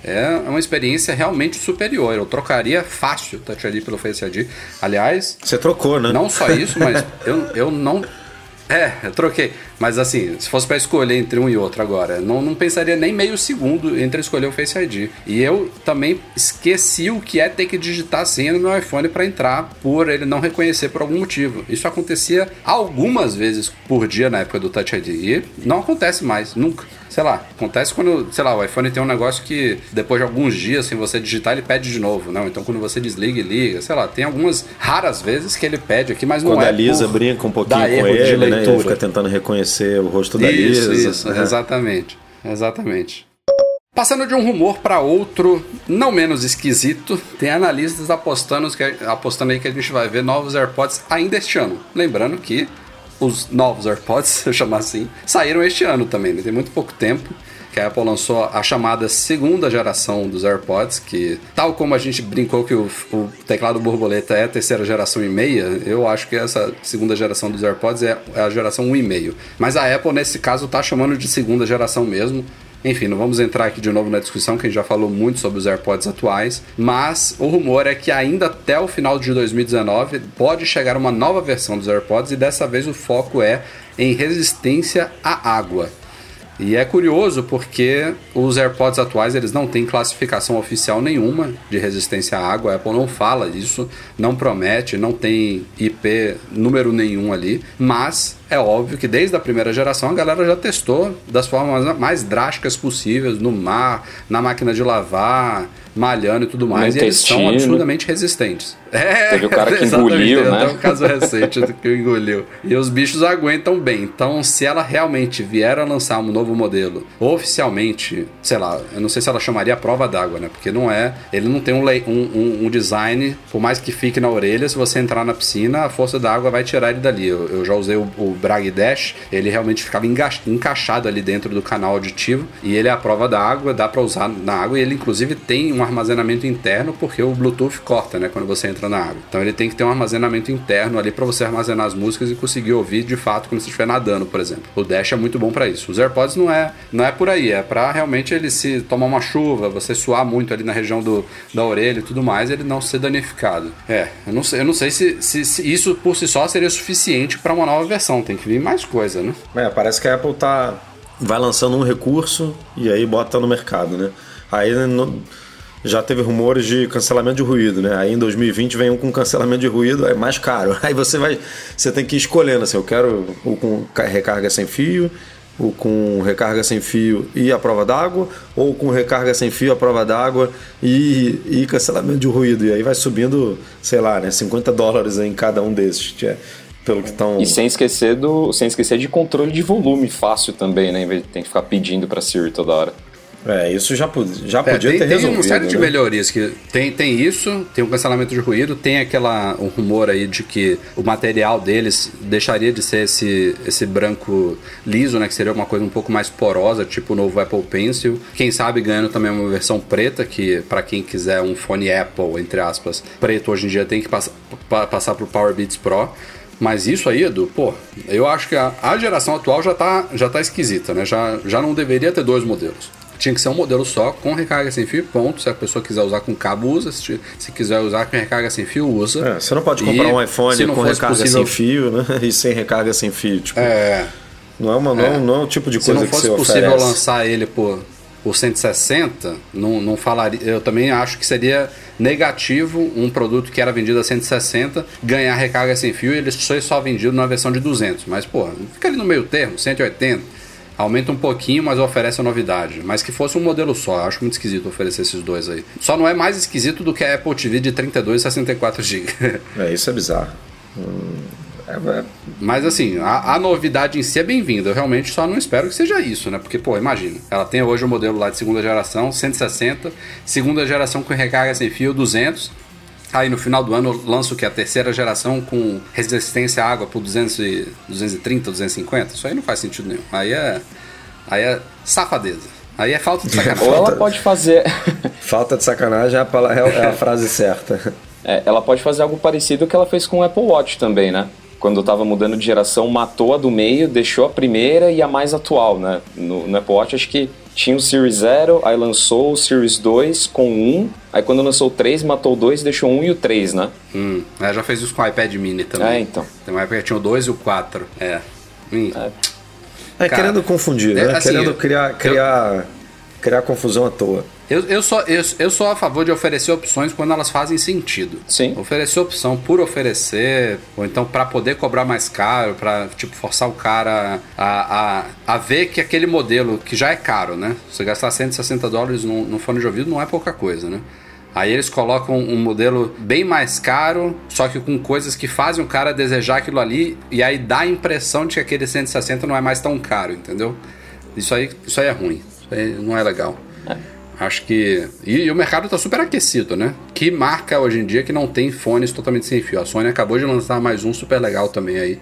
É uma experiência realmente superior. Eu trocaria fácil o Touch ID pelo Face ID. Aliás.
Você trocou, né?
Não só isso, mas eu, eu não é, eu troquei. Mas assim, se fosse para escolher entre um e outro agora, não, não pensaria nem meio segundo entre escolher o Face ID. E eu também esqueci o que é ter que digitar a senha no meu iPhone para entrar por ele não reconhecer por algum motivo. Isso acontecia algumas vezes por dia na época do Touch ID. E não acontece mais, nunca sei lá, acontece quando, sei lá, o iPhone tem um negócio que depois de alguns dias sem você digitar, ele pede de novo, não? Então quando você desliga e liga, sei lá, tem algumas raras vezes que ele pede aqui, mas
quando
não
é. Quando a Lisa brinca um pouquinho com ele, né? Ele fica tentando reconhecer o rosto da
isso,
Lisa.
Isso, é. exatamente. Exatamente. Passando de um rumor para outro, não menos esquisito, tem analistas apostando, que, apostando aí que a gente vai ver novos AirPods ainda este ano. Lembrando que os novos AirPods, se eu chamar assim, saíram este ano também, né? tem muito pouco tempo que a Apple lançou a chamada segunda geração dos AirPods, que tal como a gente brincou que o, o, teclado borboleta é a terceira geração e meia, eu acho que essa segunda geração dos AirPods é, é a geração 1,5. Mas a Apple, nesse caso, está chamando de segunda geração mesmo, enfim, não vamos entrar aqui de novo na discussão, que a gente já falou muito sobre os AirPods atuais, mas o rumor é que ainda até o final de 2019 pode chegar uma nova versão dos AirPods e dessa vez o foco é em resistência à água. E é curioso porque os AirPods atuais eles não têm classificação oficial nenhuma de resistência à água. A Apple não fala isso, não promete, não tem IP número nenhum ali, mas é óbvio que desde a primeira geração a galera já testou das formas mais drásticas possíveis no mar, na máquina de lavar, malhando e tudo mais, e eles são absurdamente resistentes.
É, Teve o cara que engoliu, né?
Até um caso recente que engoliu. E os bichos aguentam bem. Então, se ela realmente vier a lançar um novo modelo, oficialmente, sei lá, eu não sei se ela chamaria a prova d'água, né? Porque não é. Ele não tem um, um, um, design, por mais que fique na orelha, se você entrar na piscina, a força da água vai tirar ele dali. Eu, eu já usei o, o Brag Dash, ele realmente ficava encaixado ali dentro do canal auditivo. E ele é a prova da água, dá para usar na água. E ele, inclusive, tem um armazenamento interno, porque o Bluetooth corta, né? Quando você entra na água. Então ele tem que ter um armazenamento interno ali para você armazenar as músicas e conseguir ouvir de fato quando você estiver nadando, por exemplo. O Dash é muito bom para isso. Os AirPods não é, não é por aí, é para realmente ele se tomar uma chuva, você suar muito ali na região do, da orelha e tudo mais, ele não ser danificado. É, eu não sei, eu não sei se, se, se isso por si só seria suficiente para uma nova versão, tem que vir mais coisa, né?
É, parece que a Apple tá vai lançando um recurso e aí bota no mercado, né? Aí no, já teve rumores de cancelamento de ruído, né? Aí em 2020 vem um com cancelamento de ruído, é mais caro. Aí você vai, você tem que ir escolhendo assim, eu quero o com recarga sem fio, o com recarga sem fio e a prova d'água, ou com recarga sem fio, a prova d'água e, e cancelamento de ruído. E aí vai subindo, sei lá, né, 50 dólares em cada um desses. É, pelo que estão.
E sem esquecer do, sem esquecer de controle de volume fácil também, né? Em vez de ter que ficar pedindo para Siri toda hora.
É, isso já, já é, podia
tem,
ter resolvido.
Tem uma série
né?
de melhorias que tem, tem isso, tem o um cancelamento de ruído, tem aquela um rumor aí de que o material deles deixaria de ser esse, esse branco liso, né, que seria uma coisa um pouco mais porosa, tipo o novo Apple Pencil. Quem sabe ganhando também uma versão preta, que para quem quiser um fone Apple, entre aspas, preto hoje em dia tem que pass passar pro Power Beats Pro. Mas isso aí, Edu, pô, eu acho que a, a geração atual já tá, já tá esquisita, né? Já, já não deveria ter dois modelos tinha que ser um modelo só, com recarga sem fio, ponto. Se a pessoa quiser usar com cabo, usa. Se, se quiser usar com recarga sem fio, usa.
É, você não pode comprar
E
um iPhone
se não
com
fosse
recarga
possível-
sem fio, né? E sem recarga sem fio. Tipo,
É,
não, é uma, não, é. não é o tipo de
se
coisa
não
que
fosse
você
possível
oferece.
lançar ele por, por 160, não, não falaria. Eu também acho que seria negativo um produto que era vendido a 160 ganhar recarga sem fio e ele ser só vendido na versão de 200. Mas, pô, fica ali no meio termo, 180. Aumenta um pouquinho, mas oferece a novidade. Mas que fosse um modelo só. Eu acho muito esquisito oferecer esses dois aí. Só não é mais esquisito do que a Apple TV de 32 e 64 GB.
É, isso é bizarro. Hum, é- é-
Mas assim, a, a novidade em si é bem-vinda. Eu realmente só não espero que seja isso, né? Porque, pô, imagina. Ela tem hoje o modelo lá de segunda geração, 160. Segunda geração com recarga sem fio, 200. Aí no final do ano lança o que? A terceira geração com resistência à água por 200 e, 230, 250. Isso aí não faz sentido nenhum. Aí é, aí é safadeza. Aí é falta de sacanagem.
Ou ela pode fazer.
falta de sacanagem é a, pala- é a frase certa.
É, ela pode fazer algo parecido que ela fez com o Apple Watch também, né? Quando tava mudando de geração, matou a do meio, deixou a primeira e a mais atual, né? No, no Apple Watch, acho que tinha o Series 0, aí lançou o Series 2 com 1, aí quando lançou o 3, matou o 2 deixou o 1 e o 3, né?
Hum, ela já fez isso com o iPad mini também.
É, então.
Tem uma época que tinha o 2 e o 4. É. Hum.
É
Cara,
querendo confundir,
é,
né?
assim,
querendo
eu-
criar, criar, criar confusão à toa.
Eu, eu, sou, eu, eu sou a favor de oferecer opções quando elas fazem sentido.
Sim.
Oferecer opção por oferecer, ou então para poder cobrar mais caro, para tipo, forçar o cara a, a, a ver que aquele modelo, que já é caro, né? Você gastar 160 dólares num, num fone de ouvido não é pouca coisa, né? Aí eles colocam um modelo bem mais caro, só que com coisas que fazem o cara desejar aquilo ali, e aí dá a impressão de que aquele 160 não é mais tão caro, entendeu? Isso aí, isso aí é ruim. Isso aí não é legal. Acho que. E, e o mercado tá super aquecido, né? Que marca hoje em dia que não tem fones totalmente sem fio. A Sony acabou de lançar mais um super legal também aí.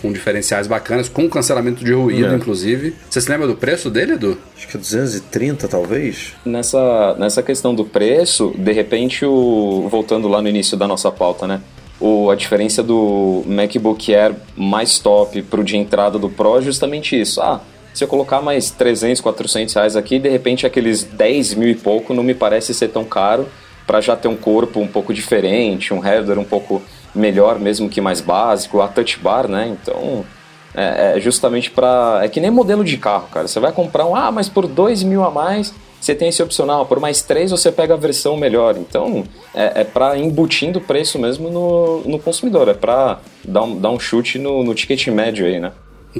Com diferenciais bacanas, com cancelamento de ruído,
É.
inclusive. Você se lembra do preço dele, Edu?
Acho que é 230, talvez.
Nessa, nessa questão do preço, de repente, o, voltando lá no início da nossa pauta, né? O, a diferença do MacBook Air mais top pro de entrada do Pro é justamente isso. Ah, se eu colocar mais 300, 400 reais aqui, de repente aqueles 10 mil e pouco não me parece ser tão caro para já ter um corpo um pouco diferente, um header um pouco melhor, mesmo que mais básico, a touch bar, né? Então, é, é justamente para. É que nem modelo de carro, cara. Você vai comprar um, ah, mas por 2 mil a mais você tem esse opcional, por mais 3 você pega a versão melhor. Então, é, é para embutindo o preço mesmo no, no consumidor, é para dar um, dar um chute no, no ticket médio aí, né?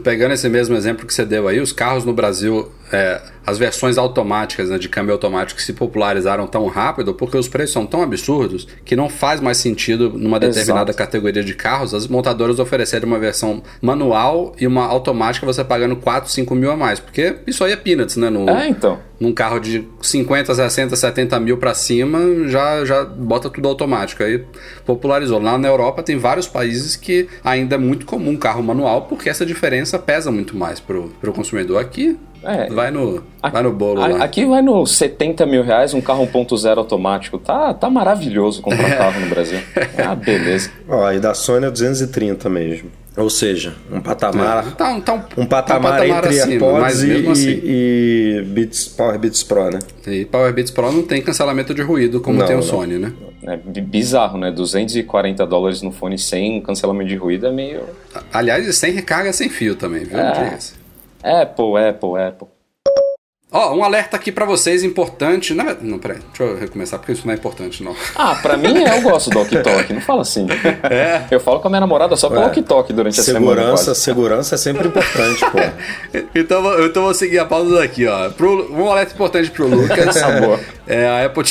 Pegando esse mesmo exemplo que você deu aí, os carros no Brasil, é, as versões automáticas né, de câmbio automático se popularizaram tão rápido porque os preços são tão absurdos que não faz mais sentido numa determinada
Exato.
categoria de carros as montadoras oferecerem uma versão manual e uma automática você pagando 4, 5 mil a mais. Porque isso aí é peanuts, né? No,
É, então.
num carro de 50, 60, 70 mil pra cima, já, já bota tudo automático. Aí popularizou. Lá na Europa tem vários países que ainda é muito comum carro manual, porque essa diferença pesa muito mais pro, pro consumidor. Aqui
É.
vai, no, vai no bolo
A-
lá.
Aqui vai no 70 mil reais um carro 1.0 automático. Tá, tá maravilhoso comprar carro no Brasil. Ah, beleza.
Ó, e da Sony é 230 mesmo. Ou seja, um patamar.
Tá, tá
Um patamar, entre
acima, mas
AirPods e,
mesmo assim.
e, e Beats, Power Beats Pro, né?
E Power Beats Pro não tem cancelamento de ruído como
Não,
tem o
não.
Sony, né?
É bi- bizarro, né? 240 dólares no fone sem cancelamento de ruído é meio.
Aliás, sem recarga sem fio também, viu?
É. Apple, Apple, Apple.
Ó, um alerta aqui pra vocês importante. Não, não, peraí, deixa eu recomeçar, porque isso não é importante, não.
Ah, pra mim eu gosto do Walkie Talk, não fala assim.
É.
Eu falo com a minha namorada só pelo
Ué,
Walkie Talk durante a semana.
Segurança,
quase.
segurança é sempre importante, pô.
Então, vou- então vou seguir a pausa daqui, ó. Pro, um alerta importante pro Lucas.
Tá boa.
É, a Apple,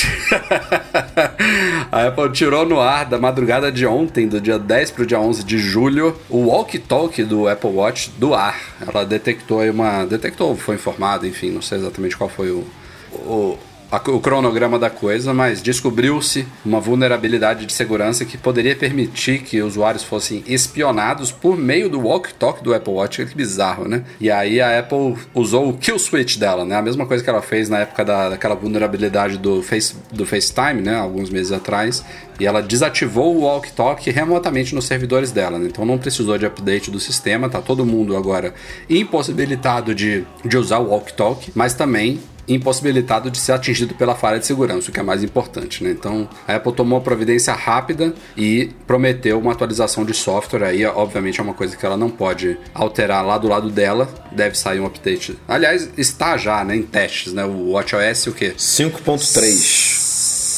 a Apple tirou no ar da madrugada de ontem, do dia 10 pro dia 11 de julho, o walkie talkie do Apple Watch do ar. Ela detectou aí uma. Detectou, foi informada, enfim, não sei exatamente qual foi o. o a- o cronograma da coisa, mas descobriu-se uma vulnerabilidade de segurança que poderia permitir que usuários fossem espionados por meio do walkie-talkie do Apple Watch. Que bizarro, né? E aí a Apple usou o kill switch dela, né? A mesma coisa que ela fez na época da, daquela vulnerabilidade do, face, do FaceTime, né? Alguns meses atrás. E ela desativou o walkie-talkie remotamente nos servidores dela, né? Então não precisou de update do sistema, tá todo mundo agora impossibilitado de, de usar o walkie-talkie, mas também impossibilitado de ser atingido pela falha de segurança, o que é mais importante, né? Então, a Apple tomou providência rápida e prometeu uma atualização de software aí, obviamente é uma coisa que ela não pode alterar lá do lado dela, deve sair um update. Aliás, está já, né, em testes, né? O WatchOS o quê?
5.3.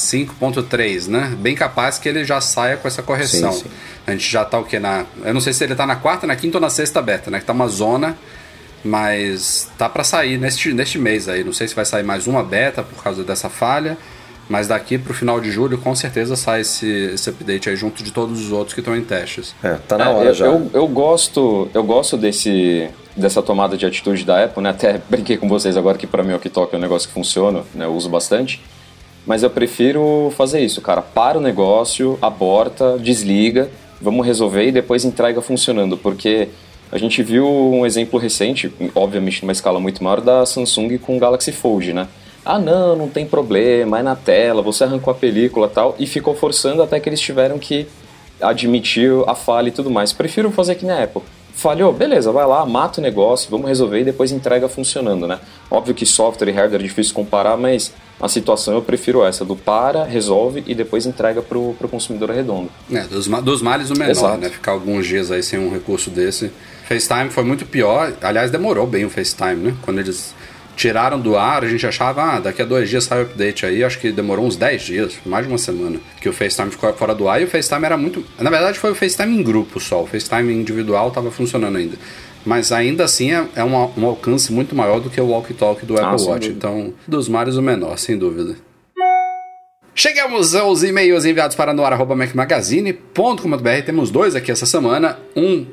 5.3, né? Bem capaz que ele já saia com essa correção. Sim, sim. A gente já tá o que na, eu não sei se ele tá na quarta, na quinta ou na sexta beta, né? Que tá uma zona mas tá para sair neste, neste mês aí. Não sei se vai sair mais uma beta por causa dessa falha. Mas daqui pro final de julho, com certeza sai esse, esse update aí junto de todos os outros que estão em testes.
É, tá na hora
é,
já.
Eu, eu, gosto, eu gosto desse, dessa tomada de atitude da Apple, né? Até brinquei com vocês agora que para mim o TikTok é um negócio que funciona, né? Eu uso bastante. Mas eu prefiro fazer isso, cara. Para o negócio, aborta, desliga, vamos resolver e depois entrega funcionando, porque a gente viu um exemplo recente, obviamente numa escala muito maior, da Samsung com o Galaxy Fold, né? Ah, não, não tem problema, é na tela, você arrancou a película tal, e ficou forçando até que eles tiveram que admitir a falha e tudo mais. Prefiro fazer aqui na Apple. Falhou, beleza, vai lá, mata o negócio, vamos resolver e depois entrega funcionando, né? Óbvio que software e hardware é difícil comparar, mas a situação eu prefiro essa, do para, resolve e depois entrega pro, pro consumidor redondo.
É, dos, dos males o menor, Exato. né? Ficar alguns dias aí sem um recurso desse. FaceTime foi muito pior, aliás, demorou bem o FaceTime, né? Quando eles tiraram do ar, a gente achava, ah, daqui a dois dias sai o update aí, acho que demorou uns 10 dias, mais de uma semana, que o FaceTime ficou fora do ar e o FaceTime era muito. Na verdade, foi o FaceTime em grupo só, o FaceTime individual estava funcionando ainda. Mas ainda assim é, é um, um, alcance muito maior do que o Walk Talk do ah, Apple Watch. Então, dos mares o menor, sem dúvida. Chegamos aos e-mails enviados para noar.macmagazine.com.br. Temos dois aqui essa semana. Um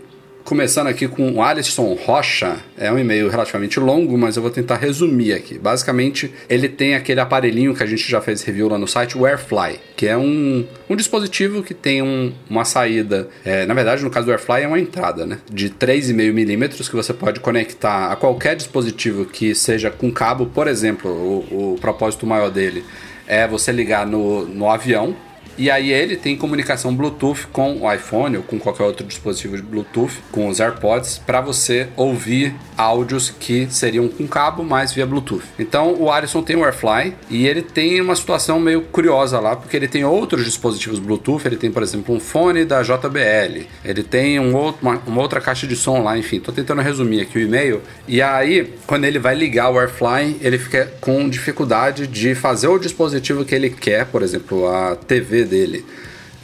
Começando aqui com o Alisson Rocha. É um e-mail relativamente longo, mas eu vou tentar resumir aqui. Basicamente, ele tem aquele aparelhinho que a gente já fez review lá no site, o Airfly, que é um, um dispositivo que tem um, uma saída. É, na verdade, no caso do Airfly, é uma entrada, né? De 3,5 milímetros que você pode conectar a qualquer dispositivo que seja com cabo, por exemplo, o, o propósito maior dele é você ligar no, no avião e aí ele tem comunicação Bluetooth com o iPhone ou com qualquer outro dispositivo de Bluetooth, com os AirPods, para você ouvir áudios que seriam com cabo, mas via Bluetooth. Então o Alisson tem o AirFly e ele tem uma situação meio curiosa lá, porque ele tem outros dispositivos Bluetooth, ele tem, por exemplo, um fone da JBL, ele tem um outro, uma, uma outra caixa de som lá, enfim, tô tentando resumir aqui o e-mail. E aí, quando ele vai ligar o AirFly, ele fica com dificuldade de fazer o dispositivo que ele quer, por exemplo, a TV dele.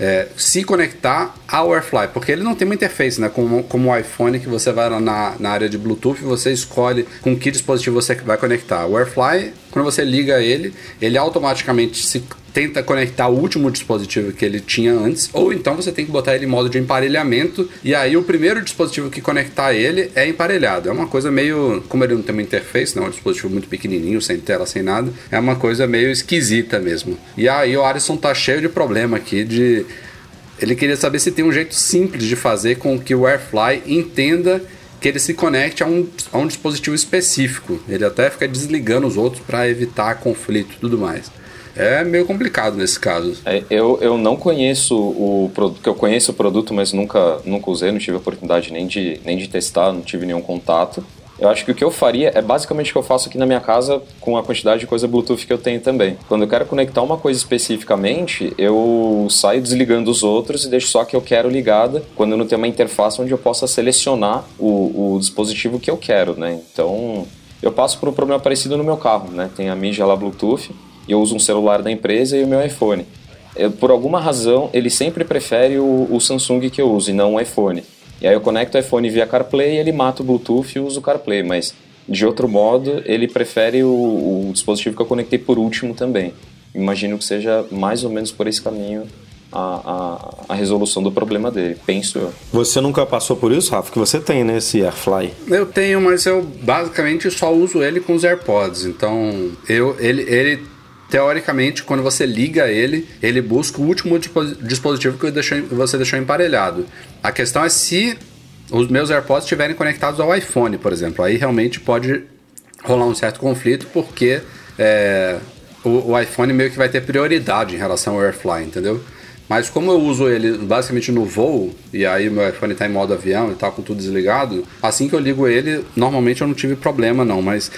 É, se conectar ao AirFly, porque ele não tem uma interface, né? Como, como o iPhone, que você vai na, na área de Bluetooth e você escolhe com que dispositivo você vai conectar. O AirFly, quando você liga ele, ele automaticamente se tenta conectar o último dispositivo que ele tinha antes, ou então você tem que botar ele em modo de emparelhamento, e aí o primeiro dispositivo que conectar ele é emparelhado. É uma coisa meio. Como ele não tem uma interface, não é um dispositivo muito pequenininho, sem tela, sem nada, é uma coisa meio esquisita mesmo. E aí o Arison tá cheio de problema aqui de. Ele queria saber se tem um jeito simples de fazer com que o Airfly entenda que ele se conecte a um, a um dispositivo específico. Ele até fica desligando os outros para evitar conflito e tudo mais é meio complicado nesse caso.
É, eu, eu não conheço o produto, eu conheço o produto, mas nunca, nunca usei, não tive oportunidade nem de, nem de testar, não tive nenhum contato. Eu acho que o que eu faria é basicamente o que eu faço aqui na minha casa com a quantidade de coisa Bluetooth que eu tenho também. Quando eu quero conectar uma coisa especificamente, eu saio desligando os outros e deixo só que eu quero ligada quando eu não tenho uma interface onde eu possa selecionar o, o dispositivo que eu quero, né? Então, eu passo por um problema parecido no meu carro, né? Tem a mídia lá Bluetooth, eu uso um celular da empresa e o meu iPhone. Eu, por alguma razão, ele sempre prefere o, o, Samsung que eu uso e não o iPhone. E aí eu conecto o iPhone via CarPlay, ele mata o Bluetooth e uso o CarPlay, mas de outro modo, ele prefere o, o dispositivo que eu conectei por último também. Imagino que seja mais ou menos por esse caminho a, a, a, resolução do problema dele, penso eu.
Você nunca passou por isso, Rafa? Que você tem, né, esse Airfly?
Eu tenho, mas eu basicamente só uso ele com os AirPods. Então, eu, ele, ele teoricamente, quando você liga ele, ele busca o último dispositivo que você deixou emparelhado. A questão é se os meus AirPods estiverem conectados ao iPhone, por exemplo. Aí realmente pode rolar um certo conflito, porque é, o, o, iPhone meio que vai ter prioridade em relação ao AirFly, entendeu? Mas como eu uso ele basicamente no voo, e aí meu iPhone tá em modo avião e tal, com tudo desligado, assim que eu ligo ele, normalmente eu não tive problema não. Mas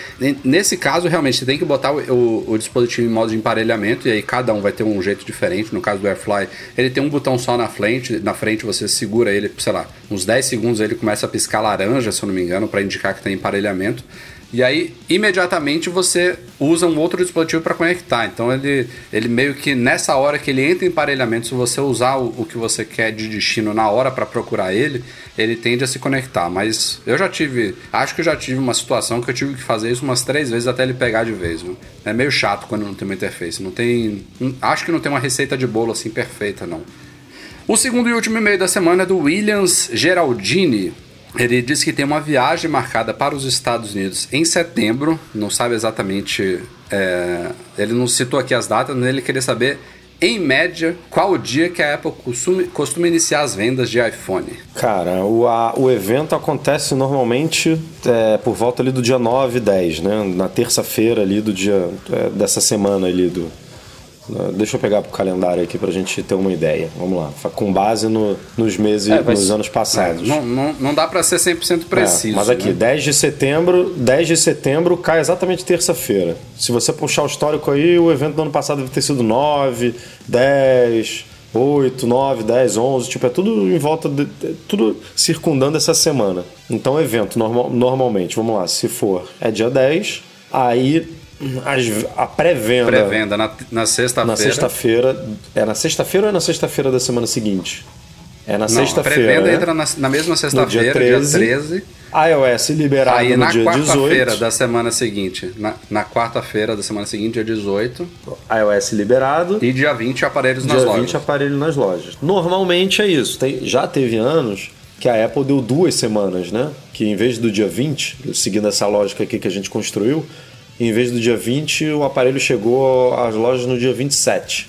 nesse caso, realmente, você tem que botar o, o dispositivo em modo de emparelhamento, e aí cada um vai ter um jeito diferente. No caso do AirFly, ele tem um botão só na frente, na frente você segura ele, sei lá, uns 10 segundos ele começa a piscar laranja, se eu não me engano, para indicar que tem emparelhamento. E aí, imediatamente você usa um outro dispositivo para conectar. Então, ele, ele meio que nessa hora que ele entra em emparelhamento, se você usar o, o que você quer de destino na hora para procurar ele, ele tende a se conectar. Mas eu já tive, acho que eu já tive uma situação que eu tive que fazer isso umas três vezes até ele pegar de vez. Viu? É meio chato quando não tem uma interface. Não tem, acho que não tem uma receita de bolo assim perfeita, não. O segundo e último e-mail da semana é do Williams Geraldini. Ele disse que tem uma viagem marcada para os Estados Unidos em setembro, não sabe exatamente. É, ele não citou aqui as datas, mas ele queria saber, em média, qual o dia que a Apple costuma, iniciar as vendas de iPhone.
Cara, o, a, o evento acontece normalmente é, por volta ali do dia 9 e 10, né? Na terça-feira ali do dia. É, dessa semana ali do, Deixa eu pegar o calendário aqui para a gente ter uma ideia. Vamos lá. Com base no, nos meses, é, nos anos passados.
É, não, não, não dá para ser 100% preciso.
É, mas aqui, né? 10 de setembro, 10 de setembro cai exatamente terça-feira. Se você puxar o histórico aí, o evento do ano passado deve ter sido 9, 10, 8, 9, 10, 11. Tipo, é tudo em volta, de, tudo circundando essa semana. Então, evento, normal, normalmente, vamos lá, se for é dia 10, aí as, a pré-venda.
Pré-venda na, na sexta-feira.
Na sexta-feira. É na sexta-feira ou é na sexta-feira da semana seguinte? É na sexta-feira. A pré-venda
né? entra na, na mesma sexta-feira, dia 13. Dia 13
iOS liberado Aí, no dia 18.
na quarta-feira da semana seguinte. Na, na quarta-feira da semana seguinte, dia 18.
iOS liberado.
E dia 20 aparelhos nas
lojas.
Dia
20 aparelhos nas lojas. Normalmente é isso. Tem, já teve anos que a Apple deu duas semanas, né? Que em vez do dia 20, seguindo essa lógica aqui que a gente construiu, em vez do dia 20, o aparelho chegou às lojas no dia 27.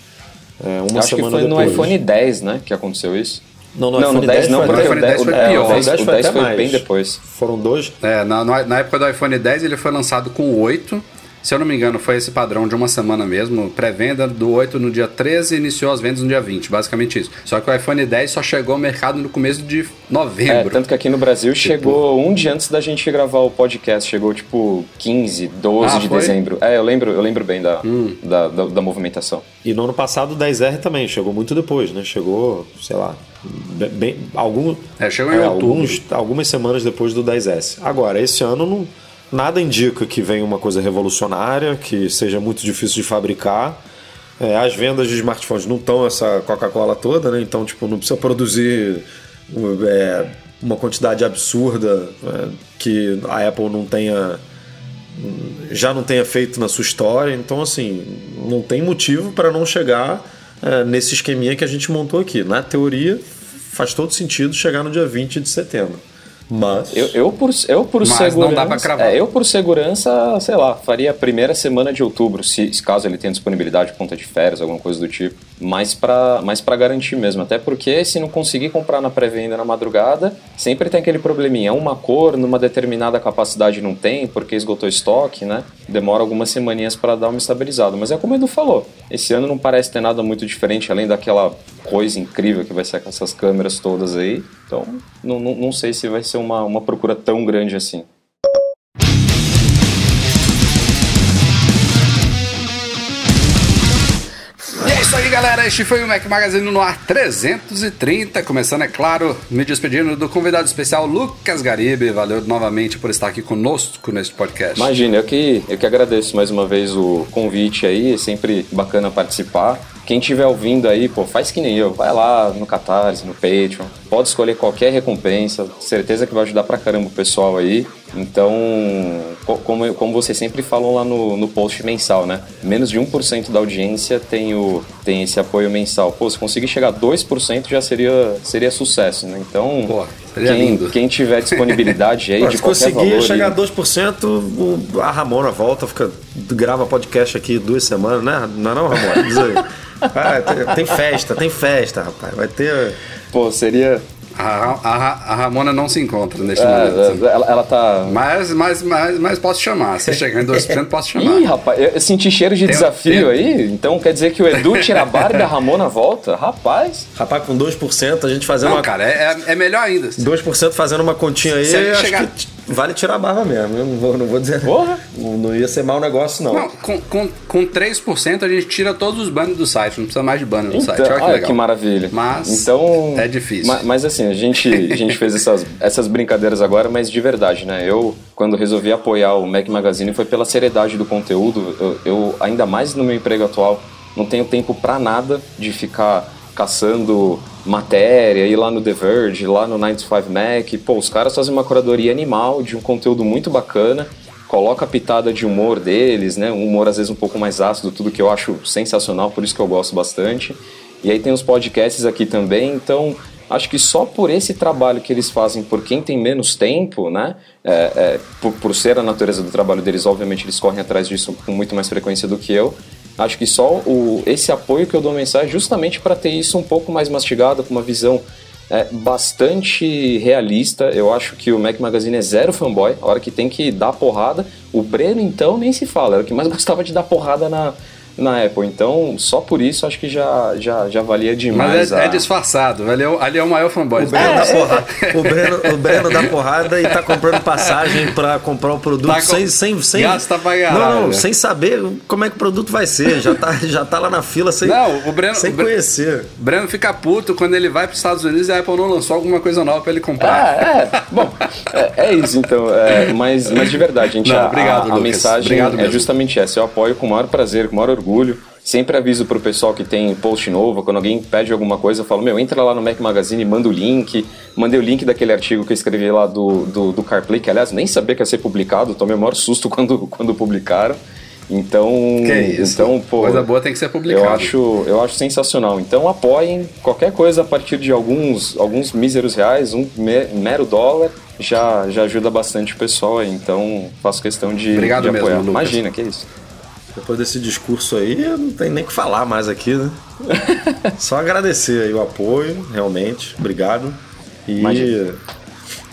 É, uma Acho semana que foi depois. no iPhone 10, né, que aconteceu isso.
Não, no, não, iPhone no 10, 10 não, porque o iPhone 10
foi pior.
É, o 10,
o 10
foi, 10 foi
bem depois.
Foram dois?
É, na, na época do iPhone 10 ele foi lançado com 8 se eu não me engano, foi esse padrão de uma semana mesmo. Pré-venda do 8 no dia 13 e iniciou as vendas no dia 20, basicamente isso. Só que o iPhone 10 só chegou ao mercado no começo de novembro.
É, tanto que aqui no Brasil tipo... chegou um dia antes da gente gravar o podcast. Chegou tipo 15, 12 ah, de foi? dezembro. É, eu lembro, eu lembro bem da, hum. da, da, da movimentação.
E no ano passado o 10R também, chegou muito depois, né? Chegou, sei lá, bem, algum,
é, chegou em é,
alguns, algumas semanas depois do 10S. Agora, esse ano não Nada indica que venha uma coisa revolucionária, que seja muito difícil de fabricar. É, as vendas de smartphones não estão essa Coca-Cola toda, né? Então, tipo, não precisa produzir é, uma quantidade absurda é, que a Apple não tenha já não tenha feito na sua história. Então, assim, não tem motivo para não chegar é, nesse esqueminha que a gente montou aqui. Na teoria, faz todo sentido chegar no dia 20 de setembro. Mas.
Eu, eu por, eu por
mas
segurança.
Não dá pra cravar.
É, eu, por segurança, sei lá, faria a primeira semana de outubro, se, caso ele tenha disponibilidade de conta de férias, alguma coisa do tipo. Mais pra, mais garantir mesmo. Até porque se não conseguir comprar na pré-venda na madrugada, sempre tem aquele probleminha. Uma cor numa determinada capacidade não tem, porque esgotou estoque, né? Demora algumas semaninhas para dar uma estabilizada. Mas é como o Edu falou. Esse ano não parece ter nada muito diferente, além daquela coisa incrível que vai ser com essas câmeras todas aí. Então, não, não, não sei se vai ser uma, uma procura tão grande assim.
Galera. Este foi o Mac Magazine no ar 330. Começando, é claro, me despedindo do convidado especial Lucas Garibe. Valeu novamente por estar aqui conosco neste podcast.
Imagina, eu que, eu que agradeço mais uma vez o convite aí. É sempre bacana participar. Quem estiver ouvindo aí, pô, faz que nem eu. Vai lá no Catarse, no Patreon. Pode escolher qualquer recompensa. Certeza que vai ajudar pra caramba o pessoal aí. Então, como, como vocês sempre falam lá no, no post mensal, né? Menos de 1% da audiência tem, o, tem esse apoio mensal. Pô, se conseguir chegar a 2% já seria, seria sucesso, né? Então,
Pô,
quem, quem tiver disponibilidade aí Pô, de qualquer valor... Se conseguir
chegar a 2%, a Ramona volta, fica, grava podcast aqui duas semanas, né? Não é não, Ramona? Diz aí. Ah, tem, tem festa, tem festa, rapaz. Vai ter...
Pô, seria
A, a, a Ramona não se encontra neste
É,
momento.
é, ela, ela tá.
Mas, mas, mas, mas posso chamar. Se chegar em 2%, posso chamar.
Ih, rapaz, eu senti cheiro de
Tem-
desafio
tem-
aí. Então quer dizer que o Edu tira a barba e a Ramona volta? Rapaz.
Rapaz, com 2%, a gente fazendo
Não,
uma.
cara, é, é melhor ainda.
2% fazendo uma continha aí,
Se a gente
acho
chegar-
que vale tirar a barba mesmo. Eu não vou, não vou dizer.
Porra.
Não, não ia ser mau negócio, não.
Não, com, com, com 3% a gente tira todos os banners do site. Não precisa mais de banner no
Então,
site. Olha que
olha que maravilha.
Mas
então,
é difícil.
ma- Mas, assim, a gente, a gente fez essas, essas brincadeiras agora, mas de verdade, né? Eu, quando resolvi apoiar o Mac Magazine, foi pela seriedade do conteúdo. Eu, eu, ainda mais no meu emprego atual, não tenho tempo pra nada de ficar caçando matéria, ir lá no The Verge, lá no 95 Mac. Pô, os caras fazem uma curadoria animal de um conteúdo muito bacana coloca a pitada de humor deles, né? Um humor às vezes um pouco mais ácido, tudo que eu acho sensacional, por isso que eu gosto bastante. E aí tem os podcasts aqui também, então acho que só por esse trabalho que eles fazem por quem tem menos tempo, né? É, é, por, por ser a natureza do trabalho deles, obviamente eles correm atrás disso com muito mais frequência do que eu. Acho que só o, esse apoio que eu dou mensagem é justamente para ter isso um pouco mais mastigado, com uma visão é bastante realista. Eu acho que o Mac Magazine é zero fanboy. A hora que tem que dar porrada. O Breno, então, nem se fala. Era o que mais gostava de dar porrada na, na Apple. Então, só por isso, acho que já, já, já valia demais.
Mas é,
a-
é disfarçado. Ali é, o, ali é o maior fanboy.
O Breno,
É,
dá porrada, o, Breno, o Breno dá porrada e tá comprando passagem pra comprar o produto
Tá com-
sem, sem, sem.
Gasta pra caralho,
Não, não,
né?
sem saber como é que o produto vai ser. Já tá, já tá lá na fila sem,
Não, o Breno-
sem
o Bre-
conhecer.
Breno fica puto quando ele vai para os Estados Unidos e a Apple não lançou alguma coisa nova para ele comprar.
Ah, é. Bom, é, é isso então. é, mas, mas de verdade, gente,
Não,
a,
obrigado,
a- a mensagem
Obrigado
é justamente essa. Eu apoio com o maior prazer, com o maior orgulho. Sempre aviso pro pessoal que tem post novo, quando alguém pede alguma coisa, eu falo, meu, entra lá no Mac Magazine e manda o link. Mandei o link daquele artigo que eu escrevi lá do, do, do CarPlay, que aliás nem sabia que ia ser publicado, tomei o maior susto quando, quando publicaram. Então,
Que isso.
então pô,
Coisa boa tem que ser publicada.
Eu acho, eu acho sensacional. Então apoiem qualquer coisa a partir de alguns, alguns míseros reais, um me- mero dólar, já, já ajuda bastante o pessoal aí. Então faço questão de,
Obrigado
de
mesmo,
apoiar.
Lucas.
Imagina, que isso.
Depois desse discurso aí, eu não tem nem o que falar mais aqui, né? Só agradecer aí o apoio, realmente. Obrigado. E,
Imagina.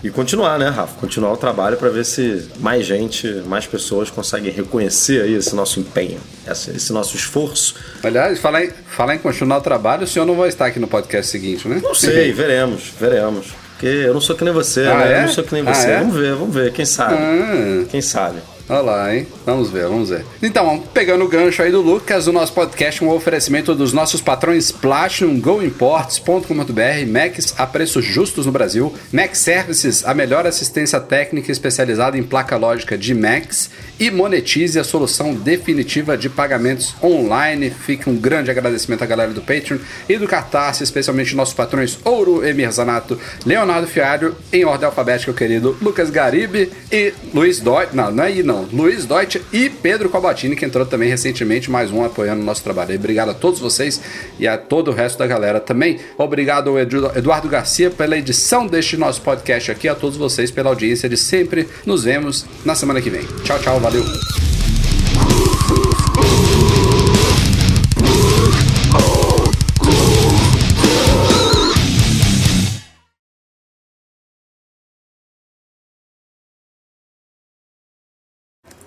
e continuar, né, Rafa? Continuar o trabalho para ver se mais gente, mais pessoas conseguem reconhecer aí esse nosso empenho, esse, esse nosso esforço.
Aliás, falar em, falar em continuar o trabalho, o senhor não vai estar aqui no podcast seguinte, né?
Não sei, veremos, veremos. Porque eu não sou que nem você,
Ah,
né?
é?
Eu não sou que nem
Ah,
você.
é?
Vamos ver, vamos ver, quem sabe.
Ah.
Quem sabe.
Olha lá, hein? Vamos ver, vamos ver. Então, pegando o gancho aí do Lucas, o nosso podcast é um oferecimento dos nossos patrões Platinum, GoImports.com.br, Macs a preços justos no Brasil, Mac Services, a melhor assistência técnica especializada em placa lógica de Macs e Monetize, a solução definitiva de pagamentos online. Fica um grande agradecimento à galera do Patreon e do Catarse, especialmente nossos patrões Ouro Emir Zanato, Leonardo Fialho, em ordem alfabética, o querido Lucas Garibe e Luiz Deutsch, não, não é aí não, Luiz Deutsch e Pedro Cobatini, que entrou também recentemente, mais um apoiando o nosso trabalho. Obrigado a todos vocês e a todo o resto da galera também. Obrigado ao Edu- Eduardo Garcia pela edição deste nosso podcast aqui, a todos vocês pela audiência de sempre. Nos vemos na semana que vem. Tchau, tchau, valeu.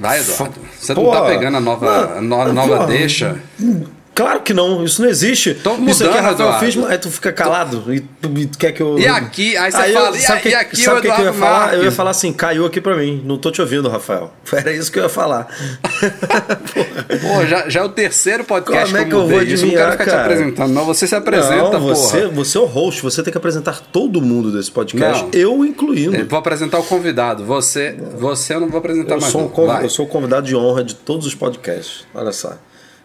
Vai, Eduardo. Você não
Pô,
tá pegando a nova, a no- a nova deixa?
Claro que não, isso não existe.
Tô
isso aqui é
mudando,
Rafael aí tu fica calado e tu e tu quer que eu.
E aqui? Aí você
eu-
fala, e
sabe
a-
que-
e aqui
sabe
o
que, que eu ia falar? Eu ia
Marques?
falar assim, caiu aqui pra mim. Não tô te ouvindo, Rafael. Era isso que eu ia falar.
Pô, já, já é o terceiro podcast
Como é
que eu
eu vou
isso. Eu não quero
adivinhar,
ficar te
cara?
apresentando, não. Você se apresenta,
não, você,
porra.
você é o host, você tem que apresentar todo mundo desse podcast,
Não.
eu incluindo.
Eu vou apresentar o convidado. Você, você eu não vou apresentar
Eu
mais.
sou, um eu sou o convidado de honra de todos os podcasts. Olha só.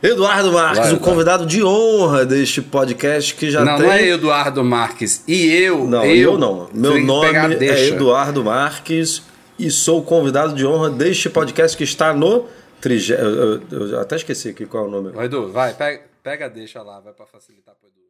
Eduardo Marques,
Vai,
o convidado de honra deste podcast que já
Não,
tem.
não é Eduardo Marques. E eu.
Não,
eu,
eu não. Meu nome é. Eduardo Marques e sou o convidado de honra deste podcast que está no. Trigé... Eu, eu- eu até esqueci aqui qual é o nome.
Edu, vai, pega, pega deixa lá, vai pra facilitar pro Edu.